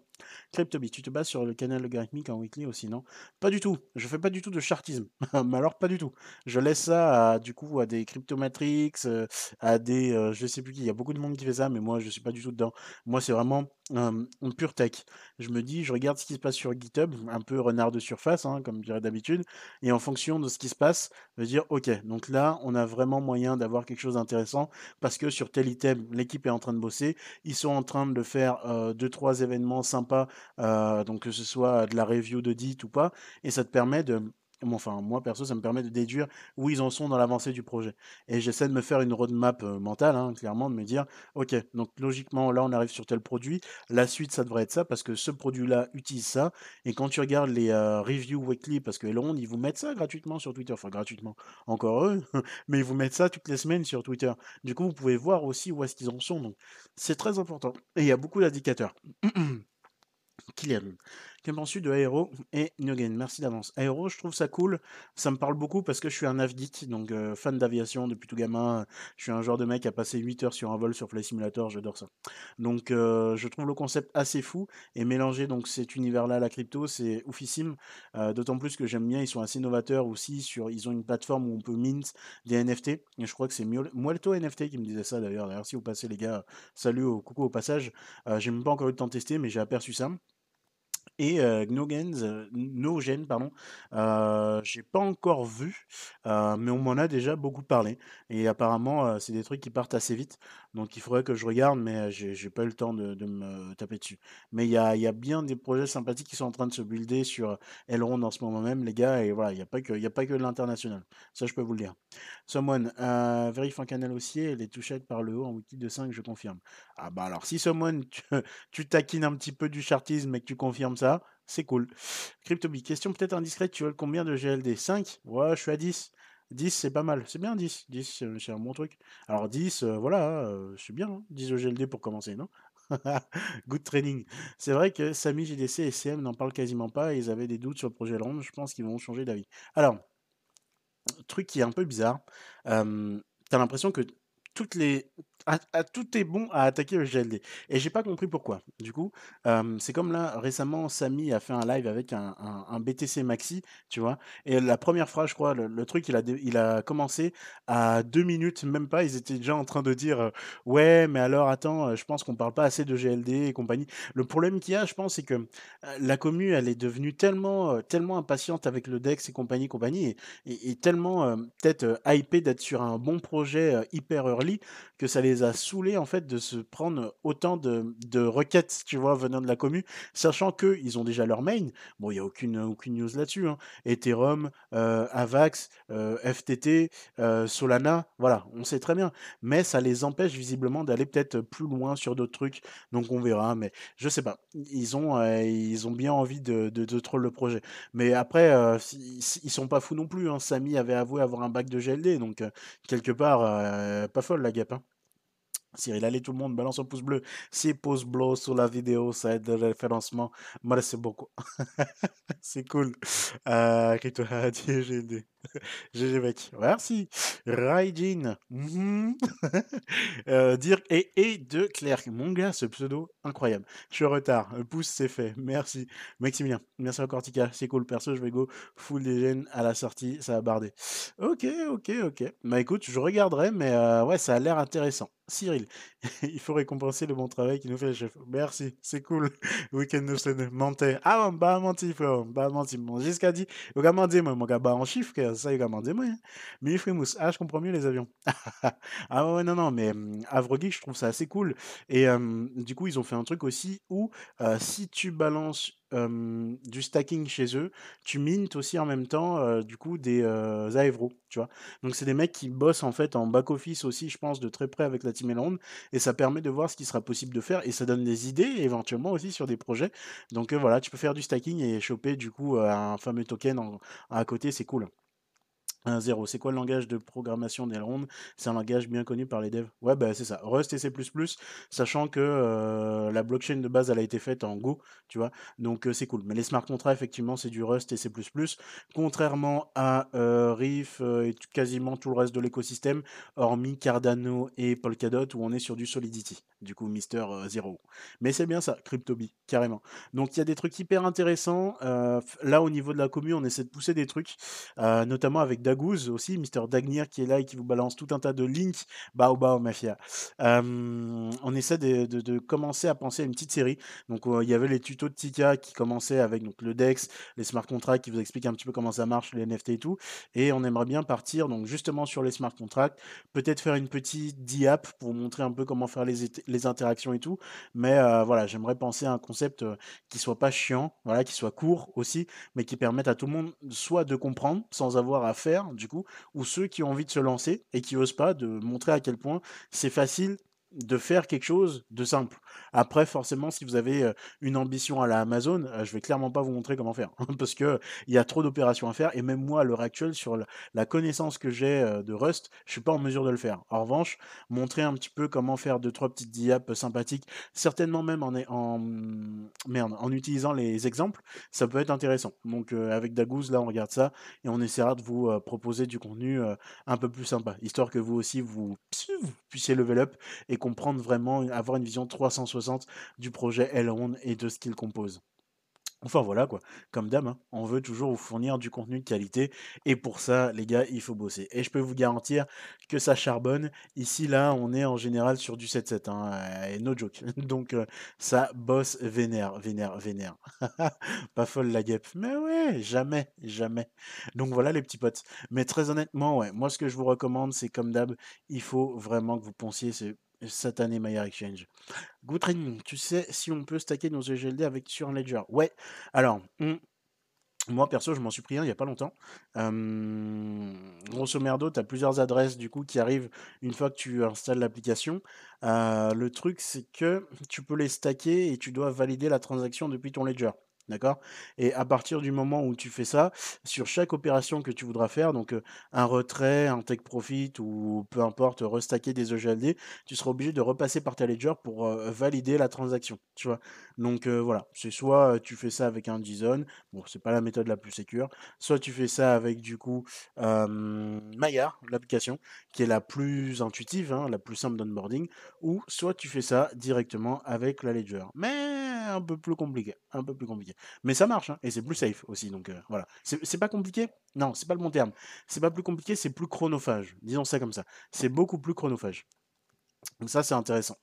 Cryptobi, tu te bases sur le canal logarithmique en weekly aussi, non? Pas du tout. Je fais pas du tout de chartisme. Mais alors, pas du tout. Je laisse ça à, du coup, à des cryptomatrix, euh, à des, euh, je sais plus qui. Il y a beaucoup de monde qui fait ça, mais moi, je suis pas du tout dedans. Moi, c'est vraiment euh, pure tech. Je me dis, je regarde ce qui se passe sur GitHub, un peu renard de surface, hein, comme je dirais d'habitude, et en fonction de ce qui se passe, je vais dire, ok, donc là, on a vraiment moyen d'avoir quelque chose d'intéressant parce que sur tel item, l'équipe est en train de bosser, ils sont en train de faire deux, trois événements sympas donc que ce soit de la review d'audit ou pas, et ça te permet de enfin moi perso ça me permet de déduire où ils en sont dans l'avancée du projet. Et j'essaie de me faire une roadmap mentale hein, clairement de me dire ok donc logiquement là on arrive sur tel produit. La suite ça devrait être ça parce que ce produit là utilise ça. Et quand tu regardes les reviews weekly parce que Elrond ils vous mettent ça gratuitement sur Twitter. Enfin gratuitement encore eux mais ils vous mettent ça toutes les semaines sur Twitter. Du coup vous pouvez voir aussi où est-ce qu'ils en sont. Donc c'est très important. Et il y a beaucoup d'indicateurs Kylian. Que penses-tu de Aero et Nogen Merci d'avance. Aero, je trouve ça cool. Ça me parle beaucoup parce que je suis un nav donc euh, fan d'aviation depuis tout gamin. Je suis un genre de mec à passer 8 heures sur un vol sur Flight Simulator, j'adore ça. Donc euh, je trouve le concept assez fou et mélanger donc cet univers-là à la crypto, c'est oufissime. Euh, d'autant plus que j'aime bien, ils sont assez novateurs aussi. Sur, ils ont une plateforme où on peut mint des NFT. Et je crois que c'est Muelto NFT qui me disait ça d'ailleurs. D'ailleurs, si vous passez les gars, salut, coucou au passage. j'ai même pas encore eu le temps de tester, mais j'ai aperçu ça. Et euh, Gnogens, euh, pardon, euh, j'ai pas encore vu, euh, mais on m'en a déjà beaucoup parlé. Et apparemment, euh, c'est des trucs qui partent assez vite. Donc il faudrait que je regarde, mais j'ai j'ai pas eu le temps de, de me taper dessus. Mais il y a, bien des projets sympathiques qui sont en train de se builder sur Elrond en ce moment même, les gars. Et voilà, il n'y a pas que, a pas que l'international. Ça, je peux vous le dire. Someone, vérifie un canal haussier, elle est touchée par le haut en wiki de 5, je confirme. Ah bah alors, si Someone, tu, tu taquines un petit peu du chartisme et que tu confirmes ça, c'est cool. Cryptobi, question peut-être indiscrète, tu veux combien de GLD 5 Ouais, je suis à 10. 10, c'est pas mal. C'est bien 10. 10, euh, c'est un bon truc. Alors 10, euh, voilà, euh, c'est bien. hein, 10 au GLD pour commencer, non? Good training. C'est vrai que Samy, JDC et CM n'en parlent quasiment pas ils avaient des doutes sur le projet Elrond. Je pense qu'ils vont changer d'avis. Alors, truc qui est un peu bizarre, euh, t'as l'impression que toutes les à, tout est bon à attaquer le GLD. Et j'ai pas compris pourquoi. Du coup, c'est comme là, récemment, Samy a fait un live avec un, BTC Maxi, tu vois. Et la première phrase, je crois, le, truc, il a, il a commencé à deux minutes, même pas. Ils étaient déjà en train de dire, ouais, mais alors attends, je pense qu'on parle pas assez de GLD et compagnie. Le problème qu'il y a, je pense, c'est que la commu, elle est devenue tellement, tellement impatiente avec le Dex et compagnie, compagnie, et, et- et tellement peut-être hypée d'être sur un bon projet hyper early que ça les a saoulés en fait de se prendre autant de, de requêtes, tu vois, venant de la commu, sachant que ils ont déjà leur main. Bon, il y a aucune aucune news là-dessus. Hein. Ethereum, euh, Avax, euh, FTT, euh, Solana, voilà, on sait très bien. Mais ça les empêche visiblement d'aller peut-être plus loin sur d'autres trucs. Donc on verra. Mais je sais pas. Ils ont euh, ils ont bien envie de, de, de troll le projet. Mais après, euh, si- ils sont pas fous non plus. Hein. Samy avait avoué avoir un bac de GLD, donc euh, quelque part, pas folle la guêpe. Hein. Cyril, allez tout le monde, balance un pouce bleu. Si pouce bleu sur la vidéo, ça aide le référencement. Merci beaucoup. C'est cool. Euh, GLD. GG mec. Merci. Raijin. Dire et, de Clerc. Mon gars, ce pseudo, incroyable. Je suis en retard. Le pouce, c'est fait. Merci. Maximilien. Merci encore, Tika. C'est cool. Perso, je vais go full des à la sortie. Ça va barder. Ok, ok, ok. Bah écoute, je regarderai, mais euh, ouais, ça a l'air intéressant. Cyril, il faut récompenser le bon travail qu'il nous fait le chef. Merci, c'est cool. Week-end nous sonne. Mentez. Ah, on bah menti, frère. Bah menti. Bon, jusqu'à dit. Il va mentir, moi, mon gars. Bah en chiffre, ça, il va mentir, moi. hein. Mais Frimousse. Ah, je comprends mieux les avions. ah ouais, non, non, mais hum, Havre Geek, je trouve ça assez cool. Et du coup, ils ont fait un truc aussi où euh, si tu balances du stacking chez eux, tu mintes aussi en même temps, du coup, des euh, Aevro, tu vois? Donc, c'est des mecs qui bossent en fait en back-office aussi, je pense, de très près avec la Team Elrond, et ça permet de voir ce qui sera possible de faire, et ça donne des idées éventuellement aussi sur des projets. Donc, voilà, tu peux faire du stacking et choper du coup un fameux token en- à côté, c'est cool. Un zéro. C'est quoi le langage de programmation d'Elrond? C'est un langage bien connu par les devs. Ouais, bah c'est ça. Rust et C++, sachant que euh, la blockchain de base, elle a été faite en Go, tu vois. Donc euh, c'est cool. Mais les smart contracts, effectivement, c'est du Rust et C++. Contrairement à euh, Riff euh, et quasiment tout le reste de l'écosystème, hormis Cardano et Polkadot, où on est sur du Solidity. Du coup, Mister Zero. Mais c'est bien ça, CryptoBee, carrément. Donc il y a des trucs hyper intéressants. Là, au niveau de la commune, on essaie de pousser des trucs notamment avec Dagouz aussi, Mister Dagnir qui est là et qui vous balance tout un tas de links. Bao Mafia. Euh, on essaie de, commencer à penser à une petite série. Donc euh, il y avait les tutos de Tika qui commençaient avec donc, le DEX, les smart contracts qui vous expliquent un petit peu comment ça marche, les NFT et tout. Et on aimerait bien partir donc justement sur les smart contracts, peut-être faire une petite diap pour vous montrer un peu comment faire les, les interactions et tout. Mais euh, voilà, j'aimerais penser à un concept qui soit pas chiant, voilà, qui soit court aussi, mais qui permette à tout le monde soit de comprendre sans avoir à faire du coup, ou ceux qui ont envie de se lancer et qui osent pas, de montrer à quel point c'est facile de faire quelque chose de simple. Après, forcément, si vous avez une ambition à la Amazon, je vais clairement pas vous montrer comment faire, parce que il y a trop d'opérations à faire, et même moi, à l'heure actuelle, sur la, connaissance que j'ai de Rust, je suis pas en mesure de le faire. En revanche, montrer un petit peu comment faire deux, trois petites diapes sympathiques, certainement même en, en, merde, en utilisant les exemples, ça peut être intéressant. Donc, avec Dagouz, là, on regarde ça, et on essaiera de vous proposer du contenu un peu plus sympa, histoire que vous aussi, vous, vous puissiez level up et comprendre vraiment, avoir une vision 360 du projet Elrond et de ce qu'il compose. Enfin voilà quoi, comme d'hab, hein, on veut toujours vous fournir du contenu de qualité et pour ça, les gars, il faut bosser. Et je peux vous garantir que ça charbonne. Ici, là, on est en général sur du 7-7, hein, et no joke. Donc euh, ça bosse vénère, vénère, vénère. Pas folle la guêpe. Mais ouais, jamais, jamais. Donc voilà les petits potes. Mais très honnêtement, ouais, moi ce que je vous recommande, c'est comme d'hab, il faut vraiment que vous pensiez ce satané Maillard Exchange. Good. Tu sais si on peut stacker nos EGLD avec sur un Ledger? Ouais. Alors, hmm, moi perso, je m'en suis pris un il y a pas longtemps. Euh, grosso merdo, tu as plusieurs adresses du coup qui arrivent une fois que tu installes l'application. Euh, le truc, c'est que tu peux les stacker et tu dois valider la transaction depuis ton Ledger. Et à partir du moment où tu fais ça, sur chaque opération que tu voudras faire, donc euh, un retrait, un take profit ou peu importe, restacker des EGLD, tu seras obligé de repasser par ta ledger pour euh, valider la transaction. Tu vois? Donc euh, voilà, c'est soit tu fais ça avec un JSON, bon, c'est pas la méthode la plus sécure, soit tu fais ça avec du coup Maillard, l'application, qui est la plus intuitive, hein, la plus simple d'onboarding, ou soit tu fais ça directement avec la ledger. Mais un peu plus compliqué, un peu plus compliqué. Mais ça marche, hein, et c'est plus safe aussi, donc euh, voilà. C'est pas compliqué? Non, c'est pas le bon terme. C'est pas plus compliqué, c'est plus chronophage. Disons ça comme ça. C'est beaucoup plus chronophage. Donc ça, c'est intéressant.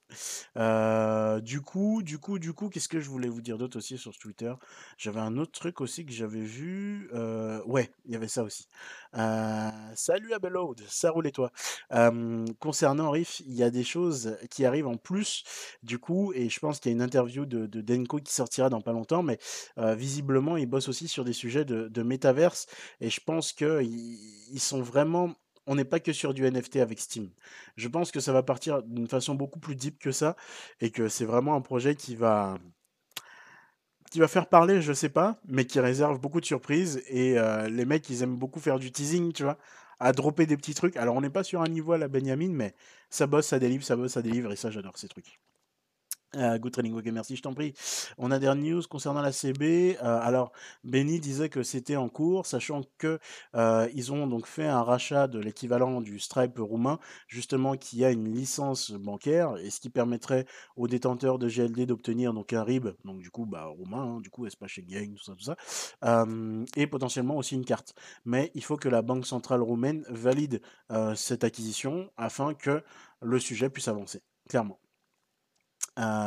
Euh, du coup, du coup, du coup, qu'est-ce que je voulais vous dire d'autre aussi sur Twitter? J'avais un autre truc aussi que j'avais vu. Euh, ouais, il y avait ça aussi. Euh, salut Abelode, ça roule et toi? Concernant Riff, il y a des choses qui arrivent en plus, du coup, et je pense qu'il y a une interview de, Denko qui sortira dans pas longtemps, mais visiblement, ils bossent aussi sur des sujets de, de métaverse, et je pense qu'ils sont vraiment on n'est pas que sur du NFT avec Steam. Je pense que ça va partir d'une façon beaucoup plus deep que ça et que c'est vraiment un projet qui va qui va faire parler, je sais pas, mais qui réserve beaucoup de surprises et euh, les mecs ils aiment beaucoup faire du teasing, tu vois, à dropper des petits trucs. Alors on n'est pas sur un niveau à la Benjamin, mais ça bosse, ça délivre, ça bosse, ça délivre et ça j'adore ces trucs. Euh, good training, merci, je t'en prie. On a des news concernant la CB. Euh, alors, Benny disait que c'était en cours, sachant que euh, ils ont donc fait un rachat de l'équivalent du Stripe roumain, justement qui a une licence bancaire, et ce qui permettrait aux détenteurs de GLD d'obtenir donc un RIB, donc du coup bah, roumain, hein, du coup espace Schengen, tout ça, tout ça, et potentiellement aussi une carte. Mais il faut que la Banque centrale roumaine valide cette acquisition afin que le sujet puisse avancer, clairement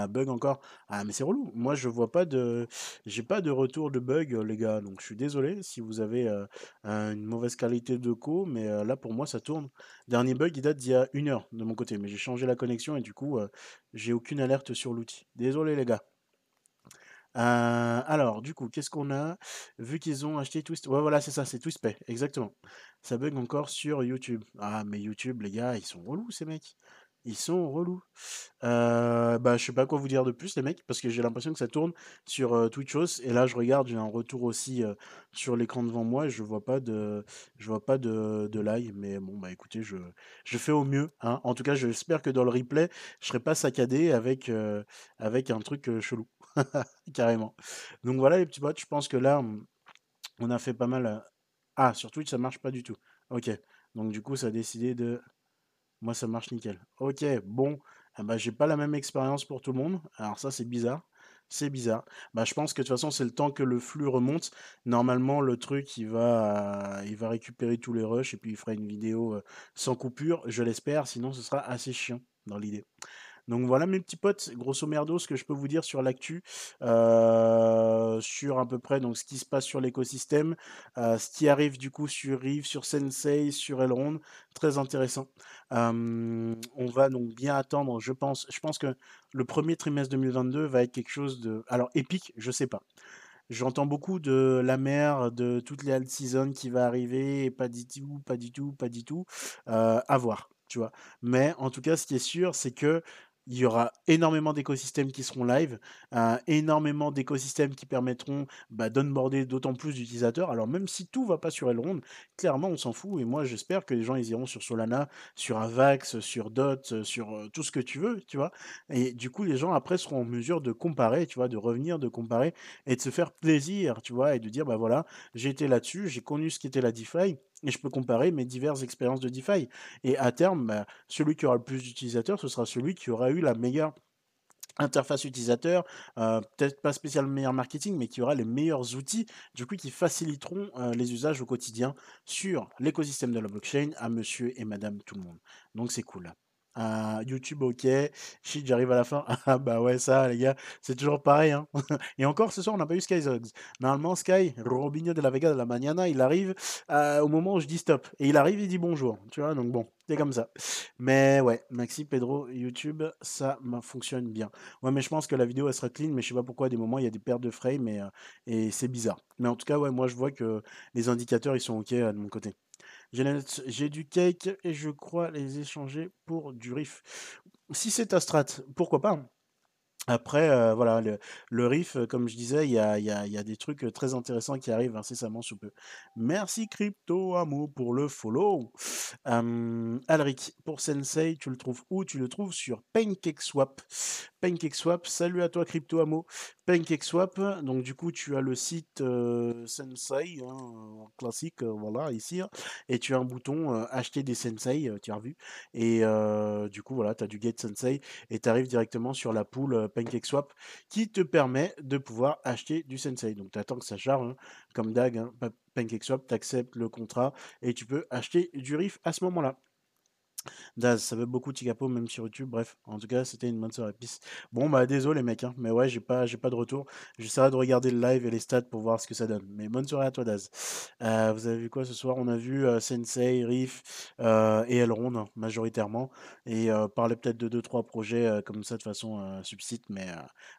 bug encore. Ah mais c'est relou. Moi je vois pas de j'ai pas de retour de bug les gars, donc je suis désolé si vous avez une mauvaise qualité de co, mais là pour moi ça tourne. Dernier bug il date d'il y a une heure de mon côté, mais j'ai changé la connexion et du coup j'ai aucune alerte sur l'outil. Désolé les gars. alors du coup qu'est-ce qu'on a? Vu qu'ils ont acheté Twist ouais voilà c'est ça, c'est TwistPay, exactement. Ça bug encore sur YouTube. Ah mais YouTube les gars, ils sont relous ces mecs. Ils sont relous. Euh, bah, sais pas quoi vous dire de plus, les mecs, parce que j'ai l'impression que ça tourne sur euh, Twitchos. Et là, je regarde, j'ai un retour aussi sur l'écran devant moi et je vois pas de, je vois pas de, de live. Mais bon, bah écoutez, je, fais au mieux. Hein. En tout cas, j'espère que dans le replay, je serai pas saccadé avec, avec un truc chelou. Carrément. Donc voilà, les petits potes, je pense que là, on a fait pas mal. Ah, sur Twitch, ça marche pas du tout. Ok. Donc du coup, ça a décidé de. Moi, ça marche nickel. Ok, bon, eh ben, j'ai pas la même expérience pour tout le monde. Alors ça, c'est bizarre. C'est bizarre. Bah, je pense que de toute façon, c'est le temps que le flux remonte. Normalement, le truc, il va, récupérer tous les rushs et puis il fera une vidéo euh, sans coupure, je l'espère. Sinon, ce sera assez chiant dans l'idée. Donc voilà mes petits potes, grosso merdo, ce que je peux vous dire sur l'actu, euh, sur à peu près donc ce qui se passe sur l'écosystème, euh, ce qui arrive du coup sur Rive, sur Sensei, sur Elrond, très intéressant. On va donc bien attendre, je pense, je pense que le premier trimestre 2022 va être quelque chose de, alors épique, je sais pas. J'entends beaucoup de la mer, de toutes les alt seasons qui va arriver, et pas du tout, pas du tout, pas du tout. Euh, à voir, tu vois. Mais en tout cas, ce qui est sûr, c'est que il y aura énormément d'écosystèmes qui seront live, euh, énormément d'écosystèmes qui permettront bah, d'onboarder d'autant plus d'utilisateurs. Alors même si tout va pas sur Elrond, clairement on s'en fout. Et moi j'espère que les gens ils iront sur Solana, sur Avax, sur Dot, sur euh, tout ce que tu veux, tu vois. Et du coup les gens après seront en mesure de comparer, tu vois, de revenir, de comparer et de se faire plaisir, tu vois, et de dire bah voilà, été là-dessus, j'ai connu ce qu'était la DeFi et je peux comparer mes diverses expériences de DeFi. Et à terme, bah, celui qui aura le plus d'utilisateurs, ce sera celui qui aura eu la meilleure interface utilisateur, euh, peut-être pas spécialement meilleur marketing, mais qui aura les meilleurs outils, du coup, qui faciliteront euh, les usages au quotidien sur l'écosystème de la blockchain à monsieur et madame tout le monde. Donc c'est cool. YouTube, OK. Shit, j'arrive à la fin. Ah bah ouais, ça, les gars, c'est toujours pareil. Hein. Et encore, ce soir, on n'a pas eu Skyzogs. Normalement, Sky, Robinho de la Vega de la Mañana, il arrive euh, au moment où je dis stop. Et il arrive, il dit bonjour. Tu vois, donc bon, c'est comme ça. Mais ouais, Maxi, Pedro, YouTube, ça fonctionne bien. Ouais, mais je pense que la vidéo, elle sera clean, mais je sais pas pourquoi, à des moments, il y a des pertes de frames et, euh, et c'est bizarre. Mais en tout cas, ouais, moi, je vois que les indicateurs, ils sont OK euh, de mon côté. J'ai du cake et je crois les échanger pour du riff. Si c'est ta strat, pourquoi pas après, euh, voilà, le, riff, euh, comme je disais, il y a, des trucs euh, très intéressants qui arrivent incessamment sous peu. Merci Crypto Amo pour le follow. Alric, pour Sensei, tu le trouves où? Tu le trouves sur PancakeSwap. PancakeSwap, salut à toi Crypto Amo. PancakeSwap, donc du coup, tu as le site Sensei, hein, classique, voilà, ici, hein, et tu as un bouton acheter des Sensei, tu as vu, et du coup, voilà, tu as du Get Sensei, et tu arrives directement sur la pool PancakeSwap qui te permet de pouvoir acheter du Sensei. Donc tu attends que ça charge, hein, comme DAG, hein, PancakeSwap, tu acceptes le contrat et tu peux acheter du RIF à ce moment-là. Daz, ça veut beaucoup Ticapo, même sur YouTube. Bref, en tout cas, c'était une bonne soirée. Bon, bah, désolé, les mecs, hein, mais ouais, j'ai pas, pas de retour. J'essaierai de regarder le live et les stats pour voir ce que ça donne. Mais bonne soirée à toi, Daz. Euh, vous avez vu quoi ce soir? On a vu euh, Sensei, Riff euh, et Elrond, hein, majoritairement. Et parler peut-être de 2-3 projets comme ça de façon subsite, mais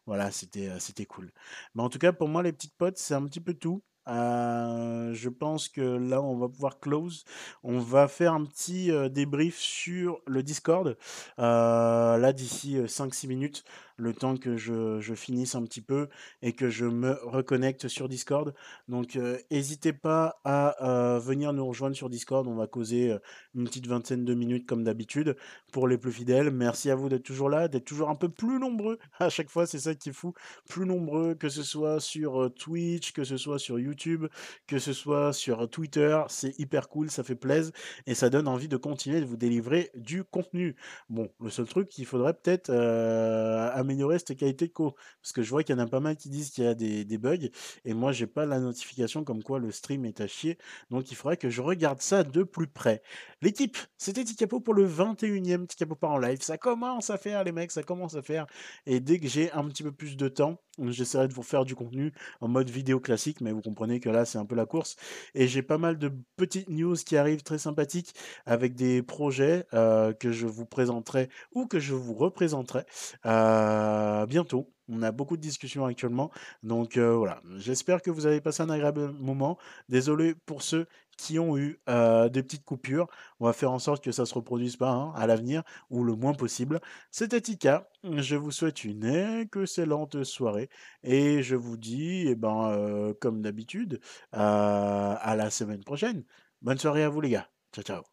voilà, c'était, c'était cool. Mais en tout cas, pour moi, les petites potes, c'est un petit peu tout. Euh, je pense que là, on va pouvoir close. On va faire un petit euh, débrief sur le Discord. Euh, là, d'ici 5-6 minutes, le temps que je, finisse un petit peu et que je me reconnecte sur Discord. Donc, n'hésitez pas à venir nous rejoindre sur Discord. On va causer une petite vingtaine de minutes comme d'habitude. Pour les plus fidèles, merci à vous d'être toujours là, d'être toujours un peu plus nombreux à chaque fois. C'est ça qui est fou. Plus nombreux, que ce soit sur Twitch, que ce soit sur YouTube, que ce soit sur Twitter. C'est hyper cool, ça fait plaisir et ça donne envie de continuer de vous délivrer du contenu. Bon, le seul truc qu'il faudrait peut-être améliorer cette qualité de co. Parce que je vois qu'il y en a pas mal qui disent qu'il y a des, bugs. Et moi, j'ai pas la notification comme quoi le stream est à chier. Donc, il faudrait que je regarde ça de plus près. L'équipe, c'était Tikapo pour le 21e Tikapo pas en live. Ça commence à faire, les mecs, ça commence à faire. Et dès que j'ai un petit peu plus de temps, j'essaierai de vous faire du contenu en mode vidéo classique. Mais vous comprenez que là, c'est un peu la course. Et j'ai pas mal de petites news qui arrivent très sympathiques avec des projets euh, que je vous présenterai ou que je vous représenterai. Euh, bientôt. On a beaucoup de discussions actuellement. Donc voilà, j'espère que vous avez passé un agréable moment. Désolé pour ceux qui ont eu des petites coupures. On va faire en sorte que ça se reproduise pas hein, à l'avenir ou le moins possible. C'était Tika. Je vous souhaite une excellente soirée et je vous dis, eh ben, comme d'habitude, à la semaine prochaine. Bonne soirée à vous les gars. Ciao ciao.